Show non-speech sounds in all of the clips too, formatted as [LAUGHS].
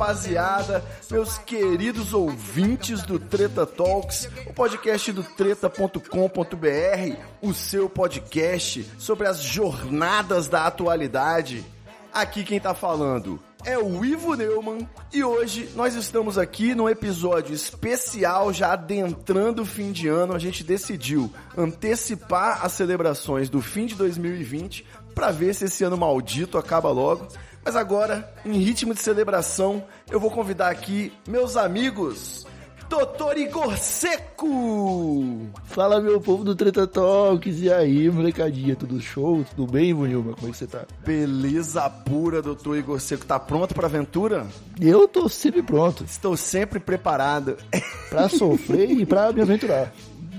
Rapaziada! Meus queridos ouvintes do Treta Talks, o podcast do treta.com.br, o seu podcast sobre as jornadas da atualidade. Aqui quem tá falando é o Ivo Neumann e hoje nós estamos aqui num episódio especial já adentrando o fim de ano. A gente decidiu antecipar as celebrações do fim de 2020 para ver se esse ano maldito acaba logo. Mas agora, em ritmo de celebração, eu vou convidar aqui meus amigos, Doutor Igor Seco! Fala meu povo do Treta Talks, e aí molecadinha, tudo show? Tudo bem, Vonilma? Como é que você tá? Beleza pura, doutor Igor Seco. Tá pronto pra aventura? Eu tô sempre pronto Estou sempre preparado. [LAUGHS] pra sofrer e pra me aventurar.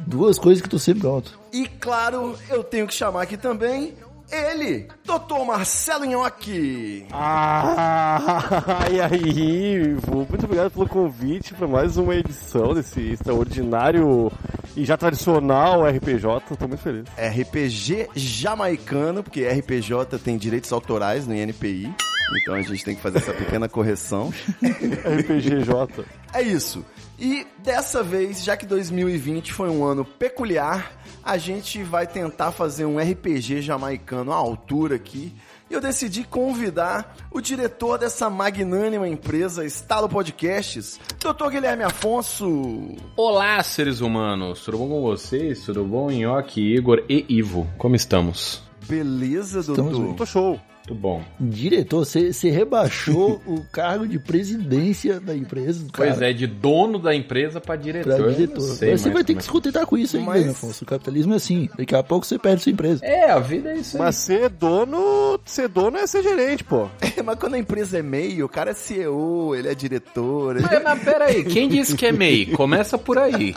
Duas coisas que tô sempre pronto. E claro, eu tenho que chamar aqui também ele, Dr. Marcelo Nhoque. Ah, [LAUGHS] e aí, Ivo? Muito obrigado pelo convite para mais uma edição desse extraordinário e já tradicional RPJ. Tô muito feliz. RPG jamaicano, porque RPJ tem direitos autorais no INPI. Então a gente tem que fazer essa pequena correção. [LAUGHS] RPGJ. É isso. E dessa vez, já que 2020 foi um ano peculiar, a gente vai tentar fazer um RPG jamaicano à altura aqui. E eu decidi convidar o diretor dessa magnânima empresa, Estalo Podcasts, Dr. Guilherme Afonso. Olá, seres humanos! Tudo bom com vocês? Tudo bom, Nhoque, Igor e Ivo? Como estamos? Beleza, Estamos doutor? bem. Tô show. Tudo bom. Diretor, você você rebaixou [LAUGHS] o cargo de presidência da empresa, Pois cara, é, de dono da empresa pra diretor. pra diretor. sei Mas você vai ter que se contentar com isso aí, Mas- né, Afonso? O capitalismo é assim. Daqui a pouco você perde sua empresa. É, a vida é isso aí. Mas ser dono, ser dono é ser gerente, pô. [LAUGHS] Mas quando a empresa é meio, o cara é CEO, ele é diretor. ele- Mas, mas pera aí, quem disse que é MEI? Começa por aí.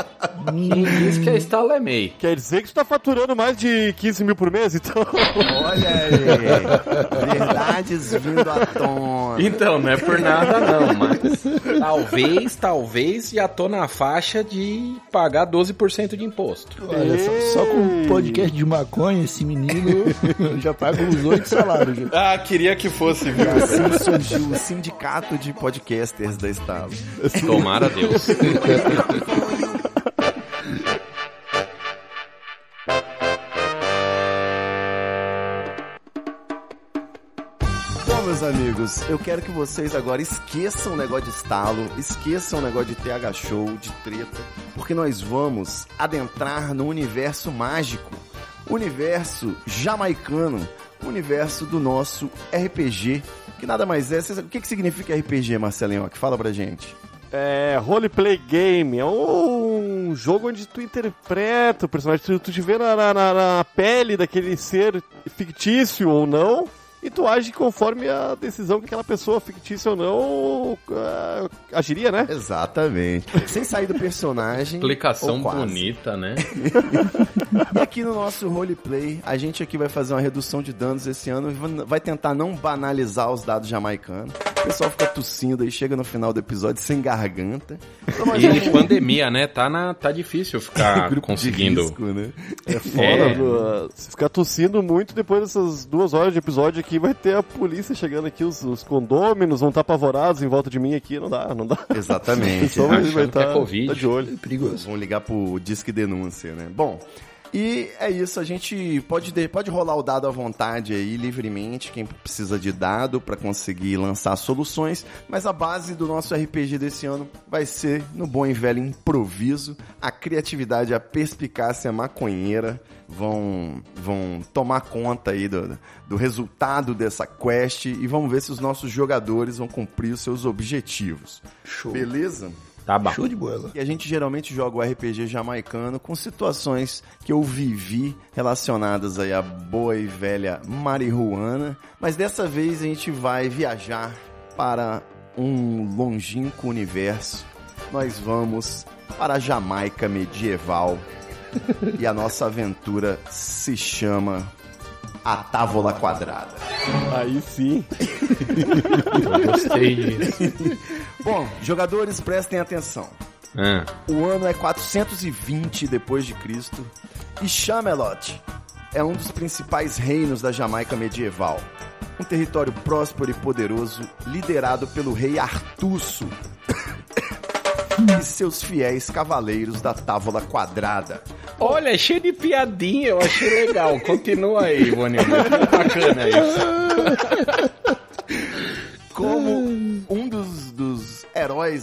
Quem disse que a Estalo é MEI? Quer dizer que tu tá faturando mais de 15 mil por mês, então. Olha aí, [LAUGHS] verdades vindo à tona. Então, não é por nada não, mas talvez, talvez já tô na faixa de pagar 12% de imposto. Olha, só, só com um podcast de maconha, esse menino já paga uns oito salários. já. Ah, queria que fosse, viu? Assim surgiu o sindicato de podcasters da Estalo. Tomara Deus. [LAUGHS] amigos, eu quero que vocês agora esqueçam o negócio de estalo, esqueçam o negócio de TH Show, de treta, porque nós vamos adentrar no universo mágico, universo jamaicano, universo do nosso RPG, que nada mais é. O que, que significa RPG, Marcelinho? Que fala pra gente. É, roleplay game. É um jogo onde tu interpreta o personagem, tu, tu te vê na- na- na pele daquele ser fictício ou não, e tu age conforme a decisão que aquela pessoa, fictícia ou não, ah, agiria, né? Exatamente. Sem sair do personagem. Explicação bonita, né? E aqui no nosso roleplay, a gente aqui vai fazer uma redução de danos esse ano e vai tentar não banalizar os dados jamaicanos. O pessoal fica tossindo aí, chega no final do episódio sem garganta. Então E vamos- pandemia, né? Tá, na, tá difícil ficar [LAUGHS] Grupo de conseguindo. risco, né? É foda, É. bro. se ficar tossindo muito depois dessas duas horas de episódio aqui, vai ter a polícia chegando aqui, os, os condôminos vão estar apavorados em volta de mim aqui, não dá, não dá. Exatamente. pessoal vai, é tá, Covid. tá de olho. Perigoso. Vão ligar pro Disque Denúncia, né? Bom, E é isso, a gente pode, de- pode rolar o dado à vontade aí, livremente, quem precisa de dado para conseguir lançar soluções, mas a base do nosso RPG desse ano vai ser no bom e velho improviso, a criatividade, a perspicácia maconheira vão, vão tomar conta aí do, do resultado dessa quest e vamos ver se os nossos jogadores vão cumprir os seus objetivos. Show. Beleza? Tá bom. Show de bola. E a gente geralmente joga o RPG jamaicano com situações que eu vivi relacionadas aí à boa e velha marihuana, mas dessa vez a gente vai viajar para um longínquo universo. Nós vamos para a Jamaica medieval [LAUGHS] e a nossa aventura se chama A Távola Quadrada. Aí sim. Eu gostei disso. [LAUGHS] Bom, jogadores prestem atenção. Ah, O ano é 420 depois de Cristo e Chamelot é um dos principais reinos da Jamaica medieval. Um território próspero e poderoso liderado pelo rei Artusso [COUGHS] e seus fiéis cavaleiros da Távola Quadrada. Olha, é cheio de piadinha, eu achei legal. Continua aí, Bonildo. Bacana isso. [LAUGHS]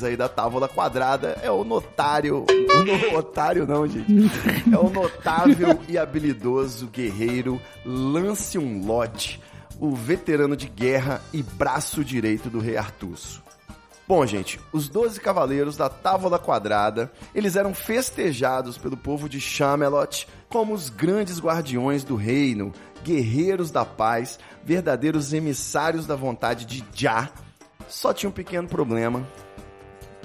aí da tábua quadrada é o notário. [LAUGHS] O notário não, gente. É o notável e habilidoso guerreiro Lance um lote, o veterano de guerra e braço direito do rei Artuso. Bom, gente, os 12 cavaleiros da Távola Quadrada, eles eram festejados pelo povo de Chamelot como os grandes guardiões do reino, guerreiros da paz, verdadeiros emissários da vontade de Jah. Só tinha um pequeno problema,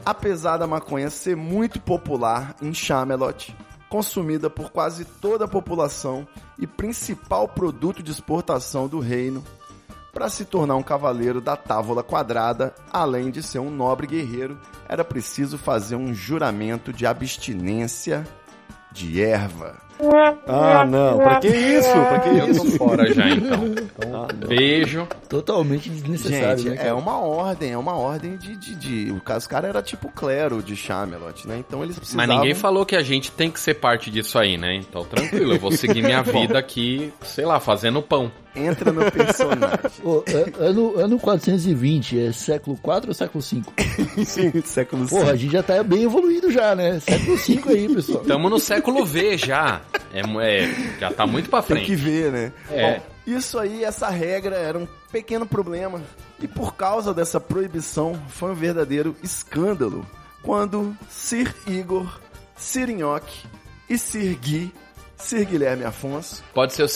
Apesar da maconha ser muito popular em Chamelot, consumida por quase toda a população e principal produto de exportação do reino, para se tornar um cavaleiro da Távola Quadrada, além de ser um nobre guerreiro, era preciso fazer um juramento de abstinência de erva. Ah, não. Pra que isso? Pra que Eu isso? tô fora já, então. [LAUGHS] Então, beijo. Totalmente desnecessário, Gente, né, é uma ordem, é uma ordem de. de, de o caras era tipo clero de Chamelot, né? Então eles Mas precisavam. ninguém falou que a gente tem que ser parte disso aí, né? Então tranquilo, eu vou seguir minha [LAUGHS] vida aqui, sei lá, fazendo pão. Entra no personagem. Ô, a- ano, ano 420, é século 4 ou século 5? [LAUGHS] Sim, século Porra, a gente já tá bem evoluído já, né? Século 5 aí, pessoal. Tamo no século V já. É, é, já tá muito pra Tem que frente. ver, né? É. Bom, isso aí, essa regra era um pequeno problema. E por causa dessa proibição, foi um verdadeiro escândalo quando Sir Igor, Sir Nhoque e Sir Gui, Sir Guilherme Afonso, Pode ser o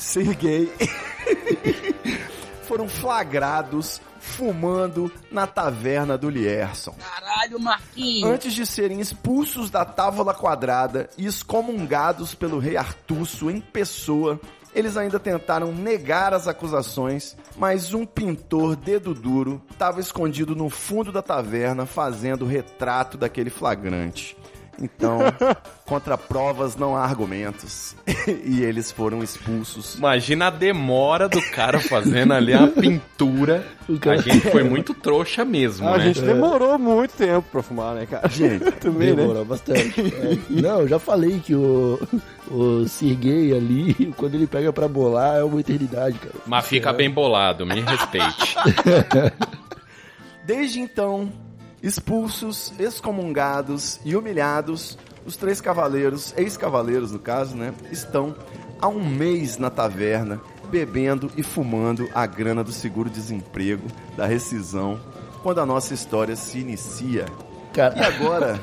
ser gay. [LAUGHS] Foram flagrados fumando na taverna do Lierson. Caralho, Marquinhos. Antes de serem expulsos da Távola Quadrada e excomungados pelo rei Artusso em pessoa, eles ainda tentaram negar as acusações, mas um pintor dedo duro estava escondido no fundo da taverna fazendo o retrato daquele flagrante. Então, [LAUGHS] contra provas não há argumentos. [LAUGHS] e eles foram expulsos. Imagina a demora do cara fazendo ali a pintura. A gente foi [LAUGHS] muito trouxa mesmo, A né? gente demorou muito tempo pra fumar, né, cara? Gente, Também, né? Demorou bastante. É. Não, eu já falei que o, o Sergei ali, quando ele pega pra bolar, é uma eternidade, cara. Mas fica bem bolado, me respeite. Desde então, expulsos, excomungados e humilhados, os três cavaleiros, ex-cavaleiros no caso, né, estão há um mês na taverna, bebendo e fumando a grana do seguro-desemprego, da rescisão, quando a nossa história se inicia. E Cara, agora,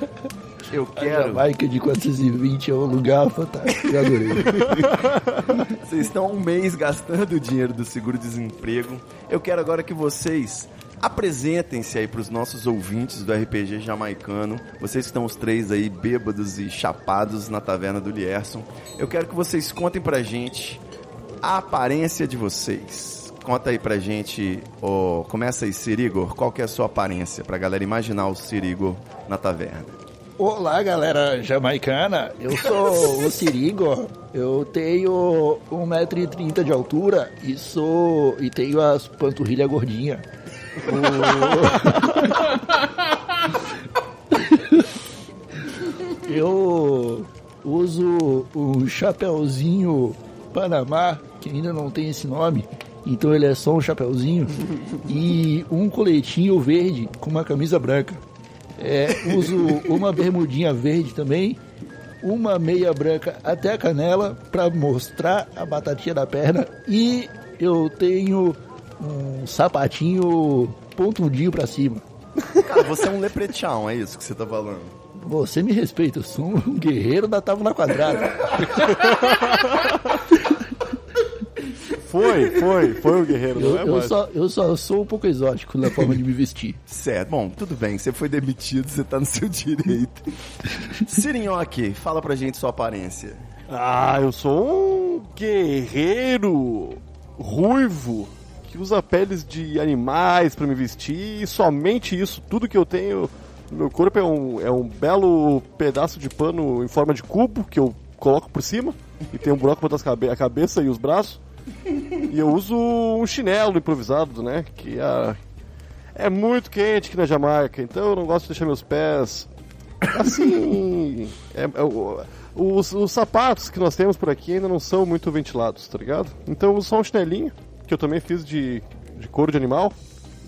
eu a quero. Jamaica de 420 é um lugar fantástico. Eu adorei. Vocês estão há um mês gastando o dinheiro do seguro-desemprego. Eu quero agora que vocês apresentem-se aí para os nossos ouvintes do RPG jamaicano. Vocês que estão os três aí bêbados e chapados na taverna do Lierson. Eu quero que vocês contem pra gente a aparência de vocês. Conta aí pra gente, ô, começa aí, Sirigor, qual que é a sua aparência? Pra galera imaginar o Sirigor na taverna. Olá, galera jamaicana. Eu sou o [LAUGHS] Sirigo. Eu tenho 1,30m de altura e sou e tenho as panturrilhas gordinhas. O... Eu uso um chapeuzinho Panamá, que ainda não tem esse nome, então ele é só um chapeuzinho, e um coletinho verde com uma camisa branca. É, uso uma bermudinha verde também, uma meia branca até a canela para mostrar a batatinha da perna e eu tenho um sapatinho pontudinho para cima. Cara, você é um leprechaun, é isso que você tá falando? Você me respeita, eu sou um guerreiro da tábua quadrada. Foi, foi, foi o guerreiro, Eu, não é eu mais. só, eu só sou um pouco exótico na forma de me vestir. Certo, bom, tudo bem, você foi demitido, você tá no seu direito. Sirinhoque, fala pra gente sua aparência. Ah, eu sou um guerreiro ruivo que usa peles de animais pra me vestir e somente isso. Tudo que eu tenho no meu corpo é um, é um belo pedaço de pano em forma de cubo que eu coloco por cima e tem um buraco as cabe- a cabeça e os braços. E eu uso um chinelo improvisado, né? Que é, é muito quente aqui na Jamaica, então eu não gosto de deixar meus pés assim. é- é os, os sapatos que nós temos por aqui ainda não são muito ventilados, tá ligado? Então eu uso só um chinelinho, que eu também fiz de, de couro de animal.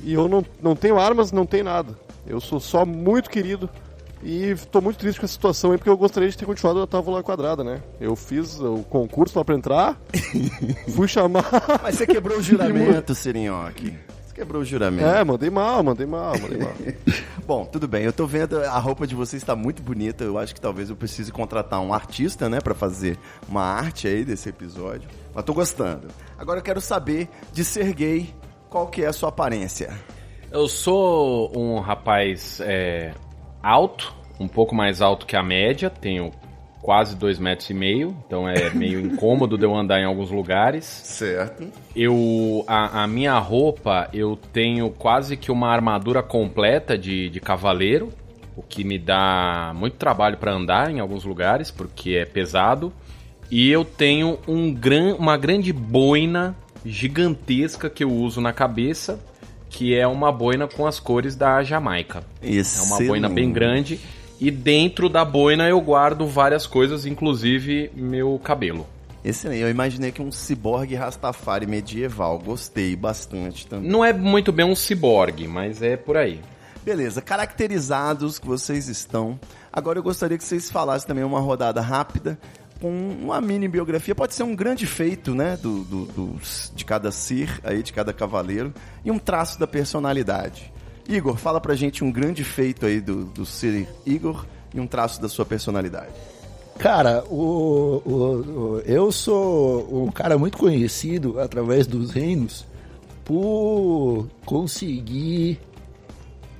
E eu não, não tenho armas, não tenho nada. Eu sou só muito querido. E tô muito triste com essa situação aí, porque eu gostaria de ter continuado a tábua quadrada, né? Eu fiz o concurso lá pra entrar, [LAUGHS] fui chamar. Mas você quebrou o [LAUGHS] juramento, Sirinhoque. Você quebrou o juramento. É, mandei mal, mandei mal, mandei mal. [LAUGHS] Bom, tudo bem. Eu tô vendo a roupa de vocês está muito bonita. Eu acho que talvez eu precise contratar um artista, né, Pra fazer uma arte aí desse episódio. Mas tô gostando. Agora eu quero saber de ser gay, qual que é a sua aparência? Eu sou um rapaz é, alto, um pouco mais alto que a média, tenho quase dois metros e meio, então é [LAUGHS] meio incômodo de eu andar em alguns lugares. Certo. Eu, a, a minha roupa, eu tenho quase que uma armadura completa de, de cavaleiro, o que me dá muito trabalho para andar em alguns lugares, porque é pesado. E eu tenho um gran, uma grande boina gigantesca que eu uso na cabeça, que é uma boina com as cores da Jamaica. É uma boina bem grande. E dentro da boina eu guardo várias coisas, inclusive meu cabelo. Excelente. Eu imaginei que um ciborgue rastafari medieval. Gostei bastante também. Não é muito bem um ciborgue, mas é por aí. Beleza, caracterizados que vocês estão. Agora eu gostaria que vocês falassem também uma rodada rápida com uma mini biografia. Pode ser um grande feito, né, do, do- dos- de cada ser aí, de cada cavaleiro e um traço da personalidade. Igor, fala pra gente um grande feito aí do, do ser Igor e um traço da sua personalidade. Cara, o, o- o- eu sou um cara muito conhecido através dos reinos por conseguir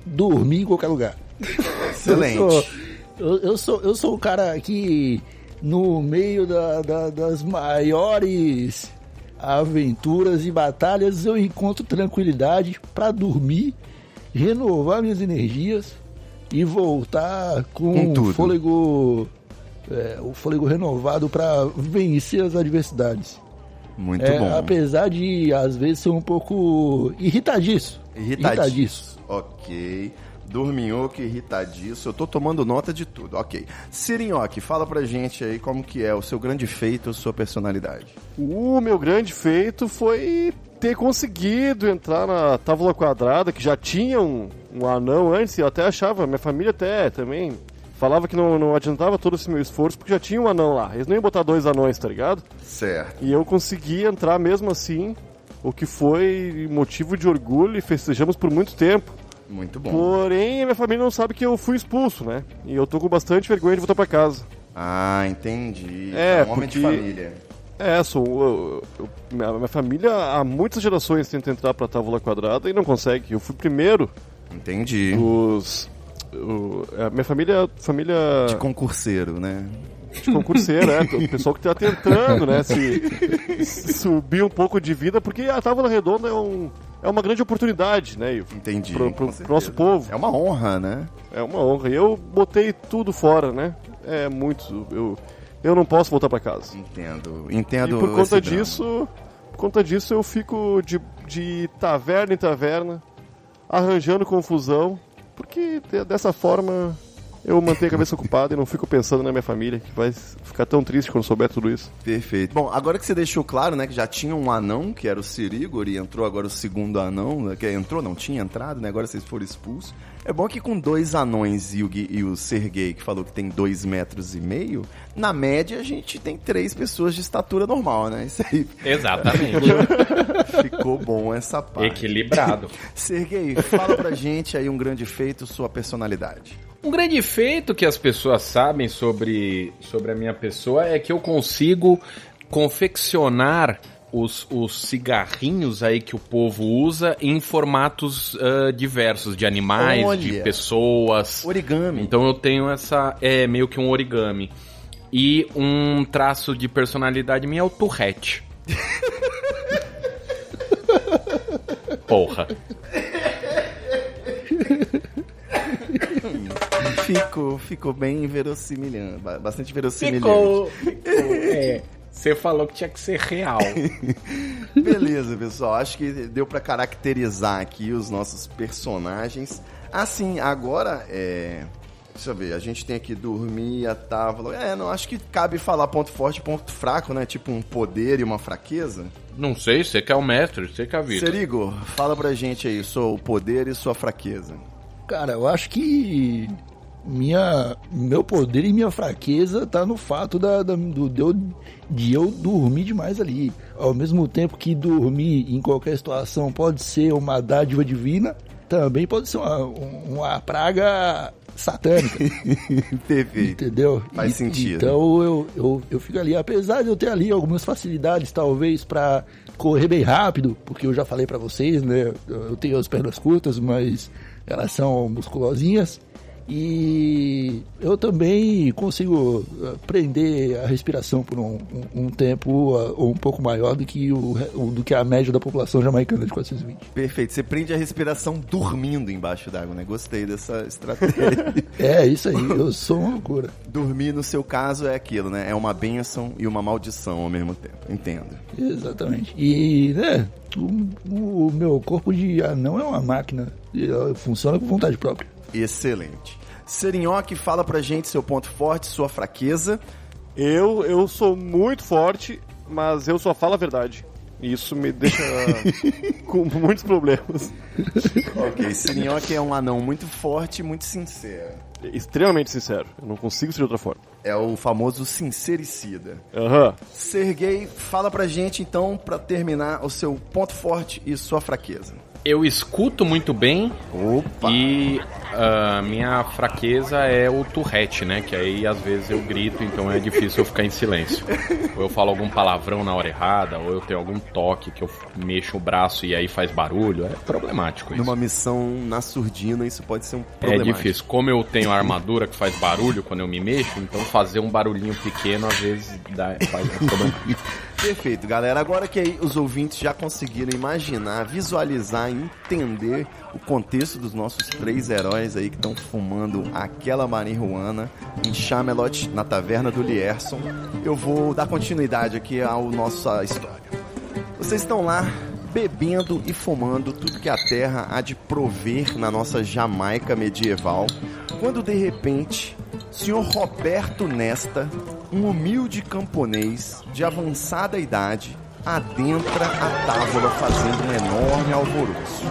dormir em qualquer lugar. Excelente. Eu sou, eu, eu sou, eu sou um cara que, no meio da- da- das maiores aventuras e batalhas, eu encontro tranquilidade para dormir, renovar minhas energias e voltar com, Com tudo. fôlego, é, o fôlego renovado para vencer as adversidades. Muito É, bom. apesar de às vezes ser um pouco irritadiço. Irritadiço. Ok. Dorminhoque, irritadiço. Eu tô tomando nota de tudo. Ok. Sirinhoque, fala pra gente aí como que é o seu grande feito, a sua personalidade. O meu grande feito foi ter conseguido entrar na tábua quadrada, que já tinha um, um anão antes, e eu até achava, minha família até também falava que não, não adiantava todo esse meu esforço, porque já tinha um anão lá. Eles não iam botar dois anões, tá ligado? Certo. E eu consegui entrar mesmo assim, o que foi motivo de orgulho e festejamos por muito tempo. Muito bom. Porém, a minha família não sabe que eu fui expulso, né? E eu tô com bastante vergonha de voltar pra casa. Ah, entendi. É, um homem de porque- família. É, sou. eu- eu- minha, minha família há muitas gerações tenta entrar pra tábua quadrada e não consegue. Eu fui primeiro. Entendi. Os. o- a minha família. Família De concurseiro, né? de concurseiro, é. O pessoal que tá tentando, né? Se, se subir um pouco de vida, porque a tábua redonda é, um, é uma grande oportunidade, né? Entendi. Pro, pro, pro nosso povo. É uma honra, né? É uma honra. E eu botei tudo fora, né? É muito. Eu, eu não posso voltar pra casa. Entendo. E Entendo. por conta esse drama. disso, por conta disso eu fico de, de taverna em taverna, arranjando confusão, porque de- dessa forma eu mantenho a cabeça ocupada e não fico pensando na minha família, que vai ficar tão triste quando souber tudo isso. Perfeito. Bom, agora que você deixou claro, né, que já tinha um anão, que era o Sirigor, e entrou agora o segundo anão, né, que entrou, não tinha entrado, né, agora vocês foram expulsos. É bom que com dois anões e o, e o Sergei, que falou que tem dois metros e meio, na média a gente tem três pessoas de estatura normal, né? Isso aí Exatamente. [LAUGHS] ficou bom essa parte. Equilibrado. Sergei, fala pra gente aí um grande feito, sua personalidade. Um grande feito que as pessoas sabem sobre, sobre a minha pessoa é que eu consigo confeccionar os, os cigarrinhos aí que o povo usa em formatos ah, diversos, de animais, de Olha. pessoas. Origami. Então eu tenho essa. É meio que um origami. E um traço de personalidade minha é o Tourette. [LAUGHS] Porra. Ficou, ficou bem verossimilhante, ba- bastante verossimilhante. Ficou. ficou é. Você falou que tinha que ser real. [LAUGHS] Beleza, pessoal. Acho que deu pra caracterizar aqui os nossos personagens. Assim, agora é. Deixa eu ver, a gente tem aqui dormir, a távola. É, não, acho que cabe falar ponto forte e ponto fraco, né? Tipo um poder e uma fraqueza. Não sei, você que é o mestre, você que é a vida. Serigo, fala pra gente aí, seu poder e sua fraqueza. Cara, eu acho que minha, meu poder e minha fraqueza tá no fato da, da- do, de, eu, de eu dormir demais ali. Ao mesmo tempo que dormir em qualquer situação pode ser uma dádiva divina, também pode ser uma, um- uma praga satânica. [LAUGHS] Perfeito. Entendeu? Faz E- sentido. Então eu, eu, eu fico ali, apesar de eu ter ali algumas facilidades, talvez, pra correr bem rápido, porque eu já falei pra vocês, né? Eu tenho as pernas curtas, mas elas são musculosinhas. E eu também consigo eh, prender a respiração por um, um- um tempo ah, um pouco maior do que, o, do que a média da população jamaicana de 420. Perfeito. Você prende a respiração dormindo embaixo d'água, né? Gostei dessa estratégia. [LAUGHS] É isso aí, eu sou uma loucura. Dormir, no seu caso, é aquilo, né? É uma benção e uma maldição ao mesmo tempo. Entendo. Exatamente. E, né, o, o meu corpo de anão é uma máquina. E ela funciona com vontade própria. Excelente. Serinhoque, fala pra gente seu ponto forte, sua fraqueza. Eu, eu sou muito forte, mas eu só falo a verdade. E isso me deixa [LAUGHS] com muitos problemas. Ok, Serinhoque é um anão muito forte e muito sincero. Extremamente sincero. Eu não consigo ser de outra forma. É o famoso sincericida. Aham. Sergei, fala pra gente então, pra terminar, o seu ponto forte e sua fraqueza. Eu escuto muito bem Opa! e a minha fraqueza é o Tourette, né? Que aí às vezes eu grito, então é difícil eu ficar em silêncio. Ou eu falo algum palavrão na hora errada, ou eu tenho algum toque que eu mexo o braço e aí faz barulho. É problemático isso. Numa missão na surdina, isso pode ser um É problema. difícil. Como eu tenho a armadura que faz barulho quando eu me mexo, então fazer um barulhinho pequeno às vezes dá, faz um problema. [LAUGHS] Perfeito, galera. Agora que aí os ouvintes já conseguiram imaginar, visualizar entender o contexto dos nossos três heróis aí que estão fumando aquela marihuana em Chamelot, na taverna do Lierson, eu vou dar continuidade aqui à nossa história. Vocês estão lá bebendo e fumando tudo que a terra há de prover na nossa Jamaica medieval, quando de repente, senhor Roberto Nesta, um humilde camponês de avançada idade, adentra a távola fazendo um enorme alvoroço.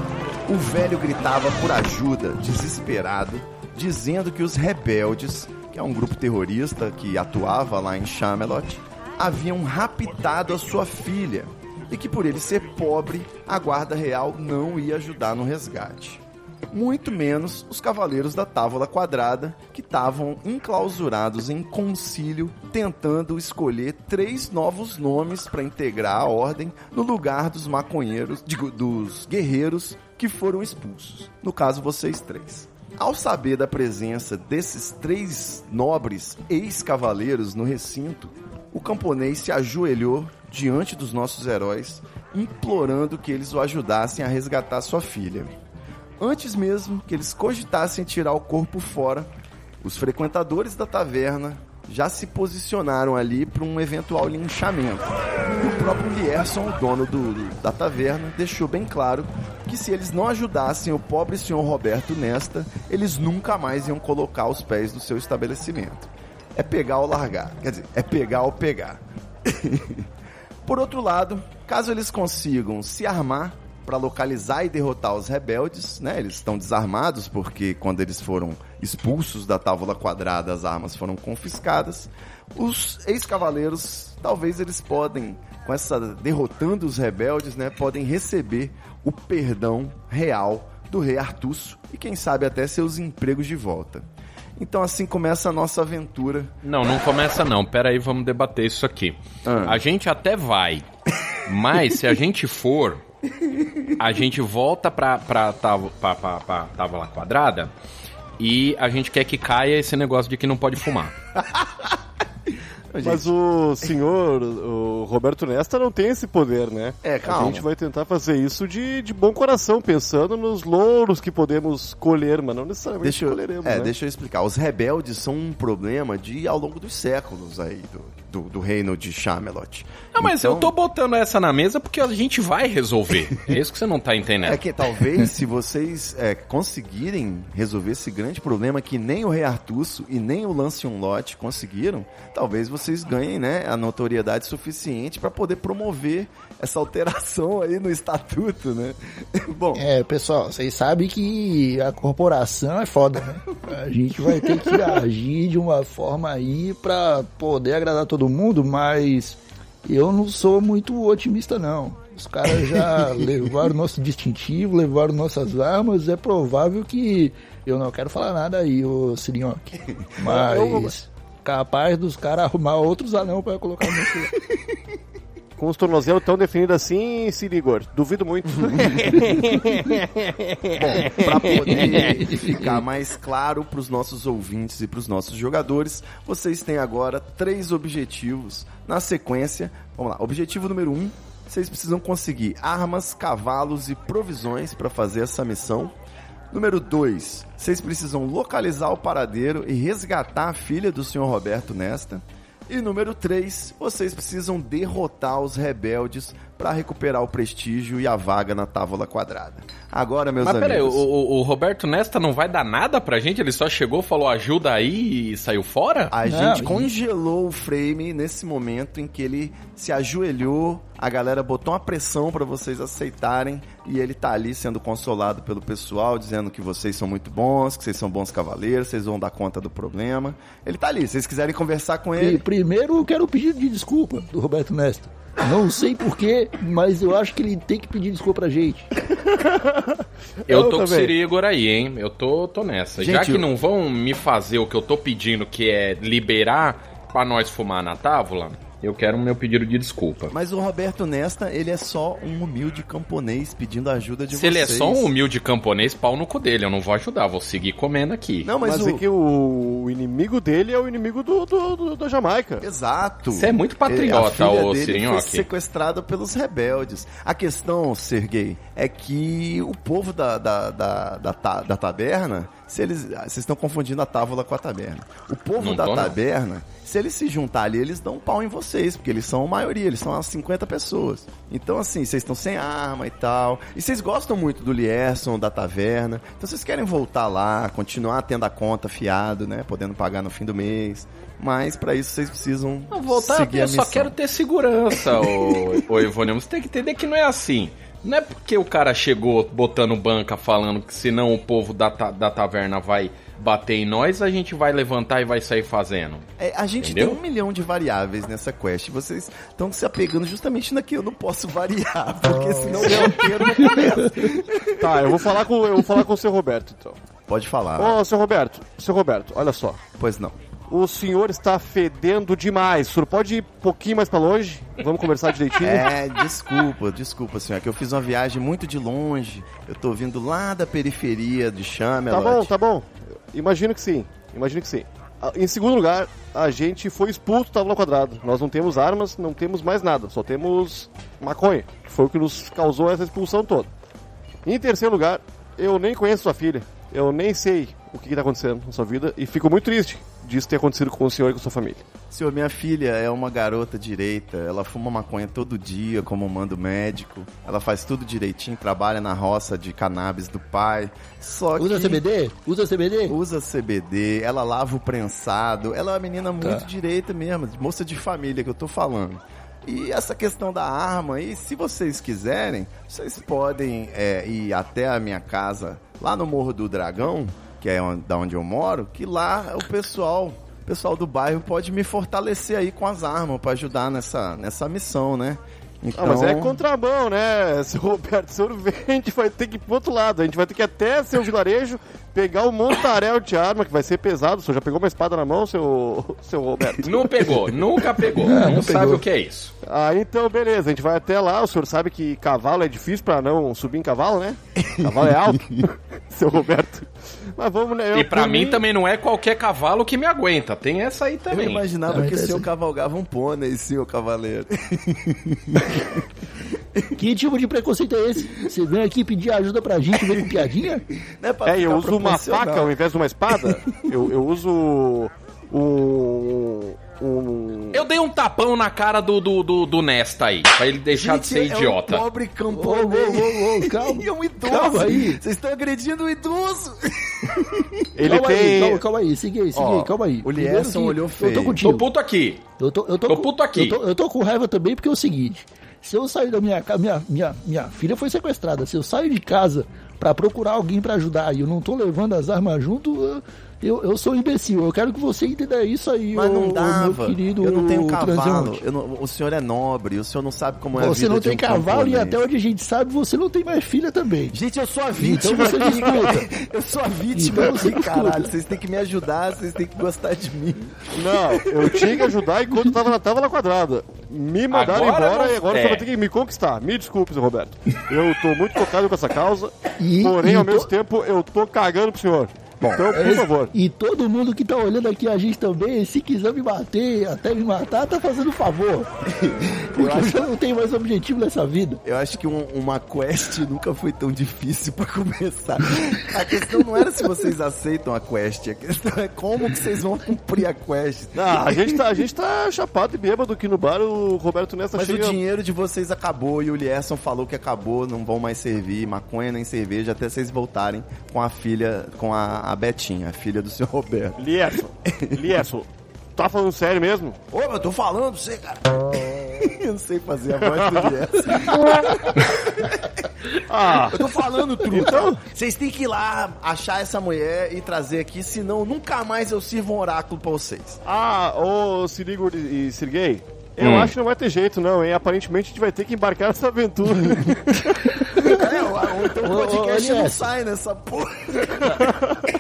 O velho gritava por ajuda, desesperado, dizendo que os rebeldes, que é um grupo terrorista que atuava lá em Chamelot, haviam raptado a sua filha e que por ele ser pobre, a guarda real não ia ajudar no resgate. Muito menos os cavaleiros da Távola Quadrada, que estavam enclausurados em concílio, tentando escolher três novos nomes para integrar a ordem no lugar dos maconheiros, digo, dos guerreiros que foram expulsos. No caso, vocês três. Ao saber da presença desses três nobres ex-cavaleiros no recinto, o camponês se ajoelhou diante dos nossos heróis, implorando que eles o ajudassem a resgatar sua filha. Antes mesmo que eles cogitassem tirar o corpo fora, os frequentadores da taverna já se posicionaram ali para um eventual linchamento. E o próprio Lierson, o dono do, do- da taverna, deixou bem claro que se eles não ajudassem o pobre senhor Roberto Nesta, eles nunca mais iam colocar os pés no seu estabelecimento. É pegar ou largar. Quer dizer, é pegar ou pegar. [LAUGHS] Por outro lado, caso eles consigam se armar para localizar e derrotar os rebeldes, né? Eles estão desarmados porque quando eles foram expulsos da tábua quadrada, as armas foram confiscadas. Os ex-cavaleiros, talvez eles podem, com essa derrotando os rebeldes, né, podem receber o perdão real do rei Artusso e quem sabe até seus empregos de volta. Então assim começa a nossa aventura. Não, não começa não. Pera aí, vamos debater isso aqui. Ah. A gente até vai, mas se a gente for, a gente volta pra, pra, tábua, pra, pra, pra tábua quadrada e a gente quer que caia esse negócio de que não pode fumar. [LAUGHS] Mas o senhor, o Roberto Nesta, não tem esse poder, né? É, calma. A gente vai tentar fazer isso de, de bom coração, pensando nos louros que podemos colher, mas não necessariamente Deixa eu, colheremos, é, né? deixa eu explicar. Os rebeldes são um problema de ao longo dos séculos aí do, do, do reino de Chamelot. Não, mas Então, eu tô botando essa na mesa porque a gente vai resolver. É isso que você não tá entendendo. É que talvez se vocês é, conseguirem resolver esse grande problema que nem o Rei Artusso e nem o Lanceon Lot conseguiram, talvez vocês ganhem né, a notoriedade suficiente para poder promover essa alteração aí no estatuto, né? [LAUGHS] Bom, É, pessoal, vocês sabem que a corporação é foda, né? A gente vai ter que agir de uma forma aí pra poder agradar todo mundo, mas eu não sou muito otimista, não. Os caras já [LAUGHS] levaram nosso distintivo, levaram nossas armas, é provável que eu não quero falar nada aí, ô Sirinhoque. [LAUGHS] Mas capaz dos caras arrumar outros anão pra colocar no Com os tornozelos tão definidos assim, Sirigor, duvido muito. [LAUGHS] para poder ficar mais claro para os nossos ouvintes e para os nossos jogadores, vocês têm agora três objetivos na sequência. Vamos lá, objetivo número um, vocês precisam conseguir armas, cavalos e provisões para fazer essa missão. Número 2, vocês precisam localizar o paradeiro e resgatar a filha do Sr. Roberto Nesta. E número 3, vocês precisam derrotar os rebeldes para recuperar o prestígio e a vaga na tábua quadrada. Agora, meus Mas amigos. peraí, o, o- o Roberto Nesta não vai dar nada pra gente? Ele só chegou, falou ajuda aí e saiu fora? A Não, gente congelou o frame nesse momento em que ele se ajoelhou, a galera botou uma pressão pra vocês aceitarem e ele tá ali sendo consolado pelo pessoal, dizendo que vocês são muito bons, que vocês são bons cavaleiros, vocês vão dar conta do problema. Ele tá ali, se vocês quiserem conversar com E ele. primeiro eu quero pedir de desculpa do Roberto Nesta. Não sei porquê, mas eu acho que ele tem que pedir desculpa pra gente. [LAUGHS] Eu Eu tô com o também. Sirigor aí, hein? Eu tô, tô nessa. Já Gente, que eu- não vão me fazer o que eu tô pedindo, que é liberar pra nós fumar na tábua, eu quero o meu pedido de desculpa. Mas o Roberto Nesta, ele é só um humilde camponês pedindo ajuda de Se vocês. ele é só um humilde camponês, pau no cu dele. Eu não vou ajudar, vou seguir comendo aqui. Não, mas, Mas, o... é que o, inimigo dele é o inimigo do, do- do- da Jamaica. Exato. Você é muito patriota, a filha ô dele Sirinhoque. foi sequestrada pelos rebeldes. A questão, Sergei, é que o povo da, da, da, da, da taberna, se eles. ah, Vocês estão confundindo a tábua com a taberna. O povo Não da tô, não. taberna, se eles se juntar ali, eles dão um pau em vocês, porque eles são a maioria, eles são as 50 pessoas. Então, assim, vocês estão sem arma e tal. E vocês gostam muito do Lierson, da taverna. Então vocês querem voltar lá, continuar tendo a conta fiado, né? Podendo pagar no fim do mês. Mas pra isso vocês precisam Não, voltar, seguir eu só quero ter segurança, ô, ô Ivone. Você tem que entender que não é assim. Não é porque o cara chegou botando banca falando que senão o povo da, ta- da taverna vai bater em nós, a gente vai levantar e vai sair fazendo. É, a gente Entendeu? tem um milhão de variáveis nessa quest. Vocês estão se apegando justamente na que eu não posso variar, porque senão o roteiro não começa. Tá, eu vou falar com, eu vou falar com o seu Roberto, então. Pode falar. Ô, seu Roberto, seu Roberto, olha só. Pois não. O senhor está fedendo demais. O senhor pode ir um pouquinho mais pra longe? Vamos conversar direitinho? [LAUGHS] É, desculpa, desculpa, senhor. É que eu fiz uma viagem muito de longe. Eu tô vindo lá da periferia de Tá Chamelot. bom, tá bom. Imagino que sim. Imagino que sim. Ah, Em segundo lugar, a gente foi expulso do Távola Quadrado. Nós não temos armas, não temos mais nada. Só temos maconha, que foi o que nos causou essa expulsão toda. Em terceiro lugar, eu nem conheço sua filha. Eu nem sei o que está acontecendo na sua vida e fico muito triste disso tenha acontecido com o senhor e com a sua família. Senhor, minha filha é uma garota direita. Ela fuma maconha todo dia, como manda o médico. Ela faz tudo direitinho, trabalha na roça de cannabis do pai. Só Usa que CBD? Usa CBD? usa CBD, ela lava o prensado. Ela é uma menina muito Tá. direita mesmo, moça de família que eu tô falando. E essa questão da arma aí, se vocês quiserem, vocês podem é, ir até a minha casa lá no Morro do Dragão, que é onde, da onde eu moro, que lá o pessoal, o pessoal do bairro pode me fortalecer aí com as armas para ajudar nessa, nessa missão, né? Então, Ah, mas é contramão, né, [LAUGHS] seu Roberto? O vem, a gente vai ter que ir pro outro lado. A gente vai ter que ir até seu vilarejo, [LAUGHS] pegar o montaréu de arma, que vai ser pesado. O senhor já pegou uma espada na mão, seu, [LAUGHS] seu Roberto? Não pegou, nunca pegou. [LAUGHS] Não, não sabe pegou. o que é isso. Ah, então beleza, a gente vai até lá. O senhor sabe que cavalo é difícil pra não subir em cavalo, né? Cavalo é alto, [LAUGHS] seu Roberto. Mas vamos, né? eu, E pra por mim também não é qualquer cavalo que me aguenta. Tem essa aí Eu também. imaginava Ah, que o senhor cavalgava um pônei, senhor cavaleiro. Que tipo de preconceito é esse? Você vem aqui pedir ajuda pra gente, vem com piadinha? É, É, eu uso uma faca ao invés de uma espada. eu, eu uso um. um... Eu dei um tapão na cara do, do, do, do Nesta aí, pra ele deixar de ser Gente, idiota. É um pobre Ô, ô, camponês. ô, ô, [LAUGHS] calma. E é um idoso. Calma aí. Vocês estão agredindo o idoso. Ele calma tem. aí, calma, calma aí, siga aí, siga Ó, aí, calma aí. o Lierson que olhou Eu feio. tô Tô contigo. puto aqui. Eu tô, eu tô, Tô com- puto aqui. Eu tô, eu tô com raiva também porque é o seguinte: se eu sair da minha casa, minha, minha, minha filha foi sequestrada. Se eu saio de casa pra procurar alguém pra ajudar e eu não tô levando as armas junto, eu, eu sou um imbecil. Eu quero que você entenda isso aí, Mas ô- não dava. meu querido eu não tenho cavalo. não- o senhor é nobre. O senhor não sabe como é a Você vida não de tem um cavalo e até onde a gente sabe, você não tem mais filha também. Gente, eu sou a vítima. Então você [LAUGHS] disputa. Eu sou a vítima Então você caralho. Vocês têm que me ajudar, vocês têm que gostar de mim. Não, eu tinha que ajudar enquanto eu tava na tábua quadrada. Me mandaram Agora embora não- e agora é. você vai ter que me conquistar. Me desculpe, seu Roberto. Eu tô muito tocado com essa causa, E- porém, e ao to- mesmo tempo, eu tô cagando pro senhor. Então, por favor. E todo mundo que tá olhando aqui a gente também, se quiser me bater, até me matar, tá fazendo favor. [LAUGHS] Porque eu já não tenho mais objetivo nessa vida. Eu acho que um- uma quest nunca foi tão difícil [LAUGHS] pra começar. A questão não era se vocês aceitam a quest, a questão é como que vocês vão cumprir a quest. Ah, a, gente tá, a gente tá chapado e bêbado aqui no bar, o Roberto Nesta Mas chega... o dinheiro de vocês acabou e o Lierson falou que acabou, não vão mais servir maconha nem cerveja até vocês voltarem com a filha, com a, a Betinha, a filha do senhor Roberto. Lierson, Lierson, [LAUGHS] tá falando sério mesmo? Ô, eu tô falando pra você, cara. [LAUGHS] eu não sei fazer a voz do Lierson. [LAUGHS] Ah, Eu tô falando, truta. Então, vocês têm que ir lá achar essa mulher e trazer aqui, senão nunca mais eu sirvo um oráculo pra vocês. ah, ô Sirigo e Sergei, eu Hum. acho que não vai ter jeito não, hein? Aparentemente a gente vai ter que embarcar nessa aventura. Ou, então o Ô, ô, podcast ô, não sai nessa porra.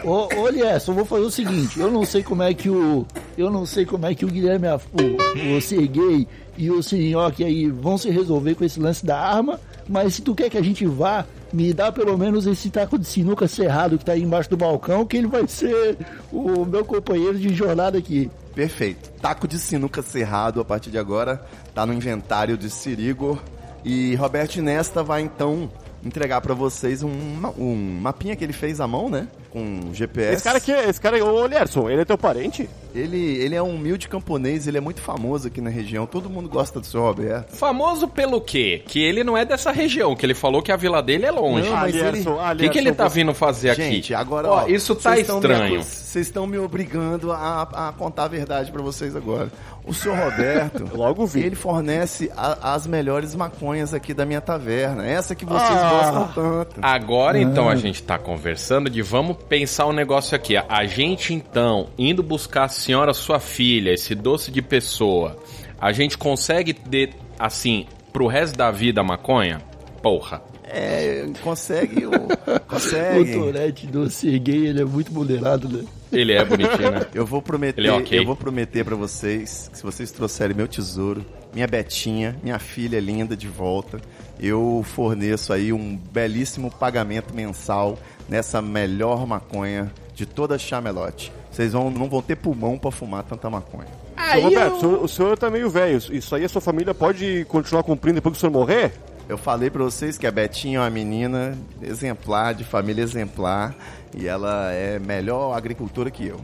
Ô, Lierson, eu vou fazer o seguinte, eu não sei como é que o. Eu não sei como é que o Guilherme, o, o Serguei e o Sirinhoque aí vão se resolver com esse lance da arma, mas se tu quer que a gente vá, me dá pelo menos esse taco de sinuca cerrado que tá aí embaixo do balcão, que ele vai ser o meu companheiro de jornada aqui. Perfeito. Taco de sinuca cerrado a partir de agora tá no inventário de Sirigo. E Roberto Nesta vai então entregar pra vocês um, um mapinha que ele fez à mão, né? Com GPS. esse cara aqui, esse cara, ô Lierson, ele é teu parente? Ele, ele é um humilde camponês, ele é muito famoso aqui na região. Todo mundo gosta do seu Roberto. Famoso pelo quê? Que ele não é dessa região, que ele falou que a vila dele é longe. Não, mas ele- Lierson, ah, O que, que ele tá vindo fazer aqui? Gente, agora, Ó, ó, isso tá vocês estão me estranho. Vocês estão me obrigando a, a contar a verdade pra vocês agora. O senhor Roberto, [LAUGHS] Logo vi. ele fornece a- as melhores maconhas aqui da minha taverna. Essa que vocês Ah. gostam tanto. Agora então a gente tá conversando de vamos pensar um negócio aqui. A gente então, indo buscar a senhora, sua filha, esse doce de pessoa, a gente consegue, de, assim, pro resto da vida a maconha? Porra. É, consegue, o- [LAUGHS] O consegue. Torete do Serguei, ele é muito moderado, né? Ele é bonitinho, né? Eu vou prometer, Ele é ok. eu vou prometer para vocês que se vocês trouxerem meu tesouro, minha Betinha, minha filha linda de volta, eu forneço aí um belíssimo pagamento mensal nessa melhor maconha de toda Chamelote. Vocês vão, não vão ter pulmão para fumar tanta maconha. Seu Roberto, o senhor, o senhor tá meio velho. Isso aí a sua família pode continuar cumprindo depois que o senhor morrer? Eu falei pra vocês que a Betinha é uma menina exemplar, de família exemplar, e ela é melhor agricultora que eu.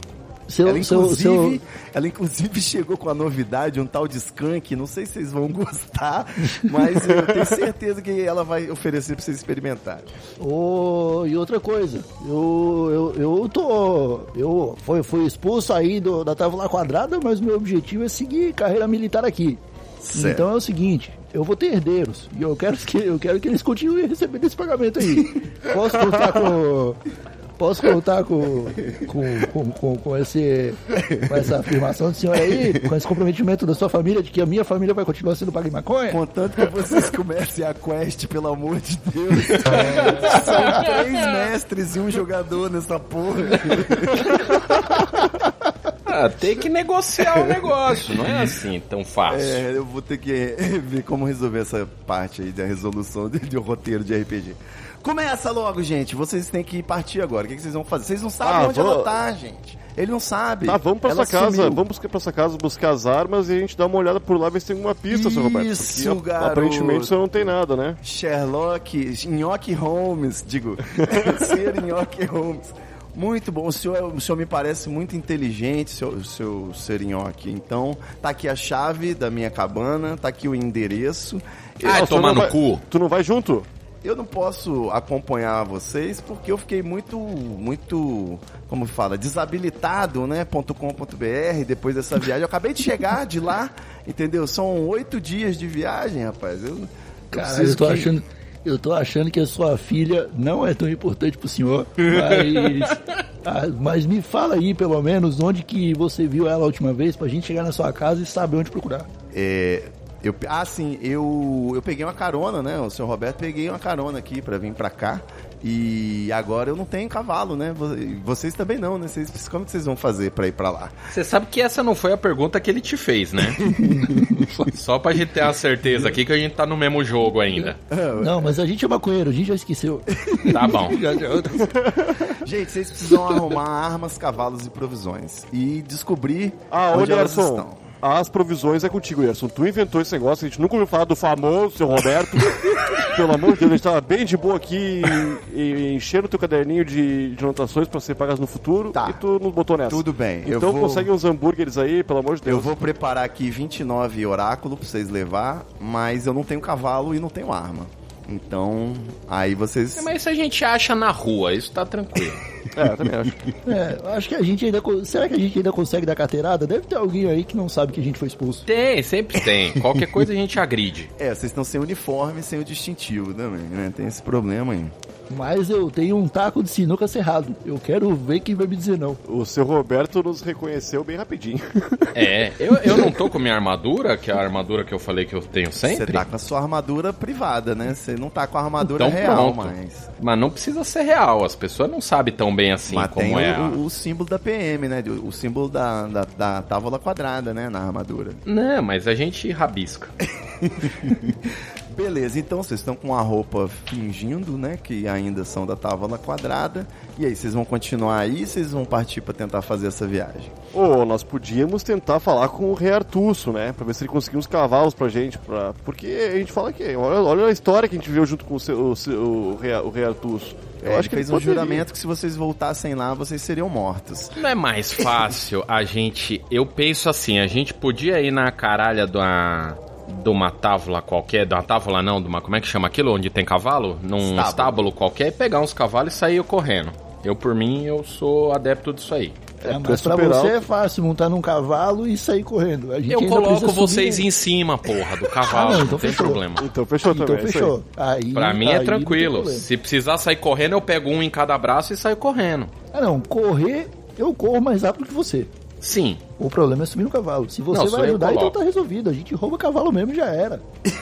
Seu- ela, seu- inclusive, seu- ela inclusive chegou com a novidade, um tal de skunk. Não sei se vocês vão [LAUGHS] gostar, mas eu tenho certeza que ela vai oferecer pra vocês experimentarem. Ô, e outra coisa, eu, eu, eu tô. Eu fui, fui expulso aí do, da Távola Quadrada, mas meu objetivo é seguir carreira militar aqui. Certo. Então é o seguinte, eu vou ter herdeiros e eu quero que, eu quero que eles continuem recebendo esse pagamento aí. Posso contar com. Posso contar com, com, com, com, com esse, com essa afirmação do senhor aí, com esse comprometimento da sua família de que a minha família vai continuar sendo paga em maconha? Contanto que vocês comecem a quest, pelo amor de Deus. São três mestres e um jogador nessa porra. Ah, tem que negociar o negócio, não é assim tão fácil. É, eu vou ter que [LAUGHS] ver como resolver essa parte aí da resolução de, de um roteiro de RPG. Começa logo, gente. Vocês têm que partir agora. O que, que vocês vão fazer? Vocês não sabem Ah, onde vou- ela tá, gente. Ele não sabe. Tá, vamos pra Ela essa casa, sumiu. vamos buscar pra essa casa buscar as armas e a gente dá uma olhada por lá ver se tem alguma pista, seu Roberto. Isso, garoto. Aparentemente você não tem nada, né? Sherlock, Nhoque Holmes, digo, [LAUGHS] ser Nhoque Holmes. Muito bom, o senhor, o senhor me parece muito inteligente, seu, seu ser Nhoque. Então, tá aqui a chave da minha cabana, tá aqui o endereço. Ai, Nossa, tomar no vai- cu. Tu não vai junto? Eu não posso acompanhar vocês porque eu fiquei muito, muito, como fala, desabilitado, né? .com.br depois dessa viagem. Eu acabei de chegar de lá, entendeu? São oito dias de viagem, rapaz. Eu, eu Cara, eu tô que- achando. Eu tô achando que a sua filha não é tão importante pro senhor, mas, [LAUGHS] ah, mas me fala aí, pelo menos, onde que você viu ela a última vez pra gente chegar na sua casa e saber onde procurar. É, eu, ah, sim, eu, eu peguei uma carona, né? O senhor Roberto peguei uma carona aqui pra vir pra cá. E agora eu não tenho cavalo, né? Vo- Vocês também não, né? Vocês, como que vocês vão fazer pra ir pra lá? Você sabe que essa não foi a pergunta que ele te fez, né? [LAUGHS] Só pra gente ter a certeza aqui que a gente tá no mesmo jogo ainda. [LAUGHS] Não, mas a gente é maconheiro, a gente já esqueceu. Tá bom. [LAUGHS] Gente, vocês precisam arrumar armas, cavalos e provisões. E descobrir Ah, onde elas estão. As provisões é contigo, Erson. Tu inventou esse negócio, a gente nunca ouviu falar do famoso seu Roberto. [LAUGHS] Pelo amor de Deus, a gente tava bem de boa aqui e, e enchendo teu caderninho de, de anotações pra ser pagas no futuro Tá. e tu nos botou nessa. Tudo bem, Então vou- consegue uns hambúrgueres aí, pelo amor de Deus. Eu vou preparar aqui 29 oráculos pra vocês levar, mas eu não tenho cavalo e não tenho arma. Então, aí vocês. Mas isso a gente acha na rua, isso tá tranquilo. [LAUGHS] É, eu também acho. É, eu acho que a gente ainda. Será que a gente ainda consegue dar carteirada? Deve ter alguém aí que não sabe que a gente foi expulso. Tem, sempre tem. Qualquer coisa a gente agride. É, vocês estão sem uniforme, sem o distintivo também, né? Tem esse problema aí. Mas eu tenho um taco de sinuca cerrado. Eu quero ver quem vai me dizer não. O seu Roberto nos reconheceu bem rapidinho. [LAUGHS] É, eu, eu não tô com minha armadura, que é a armadura que eu falei que eu tenho Você sempre. tá com a sua armadura privada, né? Você não tá com a armadura Então real, pronto. mas. Mas não precisa ser real, as pessoas não sabem tão bem assim mas como tem é. o, a- o- o símbolo da PM, né? O símbolo da, da, da távola quadrada, né? Na armadura. Não, mas a gente rabisca. [LAUGHS] Beleza, então vocês estão com a roupa fingindo, né? Que ainda são da távola quadrada. E aí, vocês vão continuar aí vocês vão partir pra tentar fazer essa viagem? Ô, nós podíamos tentar falar com o Rei Artusso, né? Pra ver se ele conseguiu uns cavalos pra gente. Pra... Porque a gente fala que. Olha, olha a história que a gente viu junto com o, seu, o, seu- o, Rei, o Rei Artusso. Eu É, acho ele que fez ele um juramento que se vocês voltassem lá, vocês seriam mortos. Não é mais fácil a gente. Eu penso assim, a gente podia ir na caralha uma. De uma távola qualquer, de uma távola não, de uma. Como é que chama aquilo? Onde tem cavalo? Num Estábulo. estábulo, qualquer, e pegar uns cavalos e sair correndo. Eu, por mim, eu sou adepto disso aí. É, é mas pra super você alto. é fácil montar num cavalo e sair correndo. A gente Eu coloco vocês subir- em cima, porra, do Ah, cavalo. não, não, então tem fechou. problema. Então fechou Então também. é fechou. Aí, Pra mim aí é não tranquilo. Se precisar sair correndo, eu pego um em cada braço e saio correndo. Ah não, correr, eu corro mais rápido que você. Sim. O problema é subir no cavalo. Se você Não, vai ajudar, então tá resolvido. A gente rouba cavalo mesmo e já era. [LAUGHS]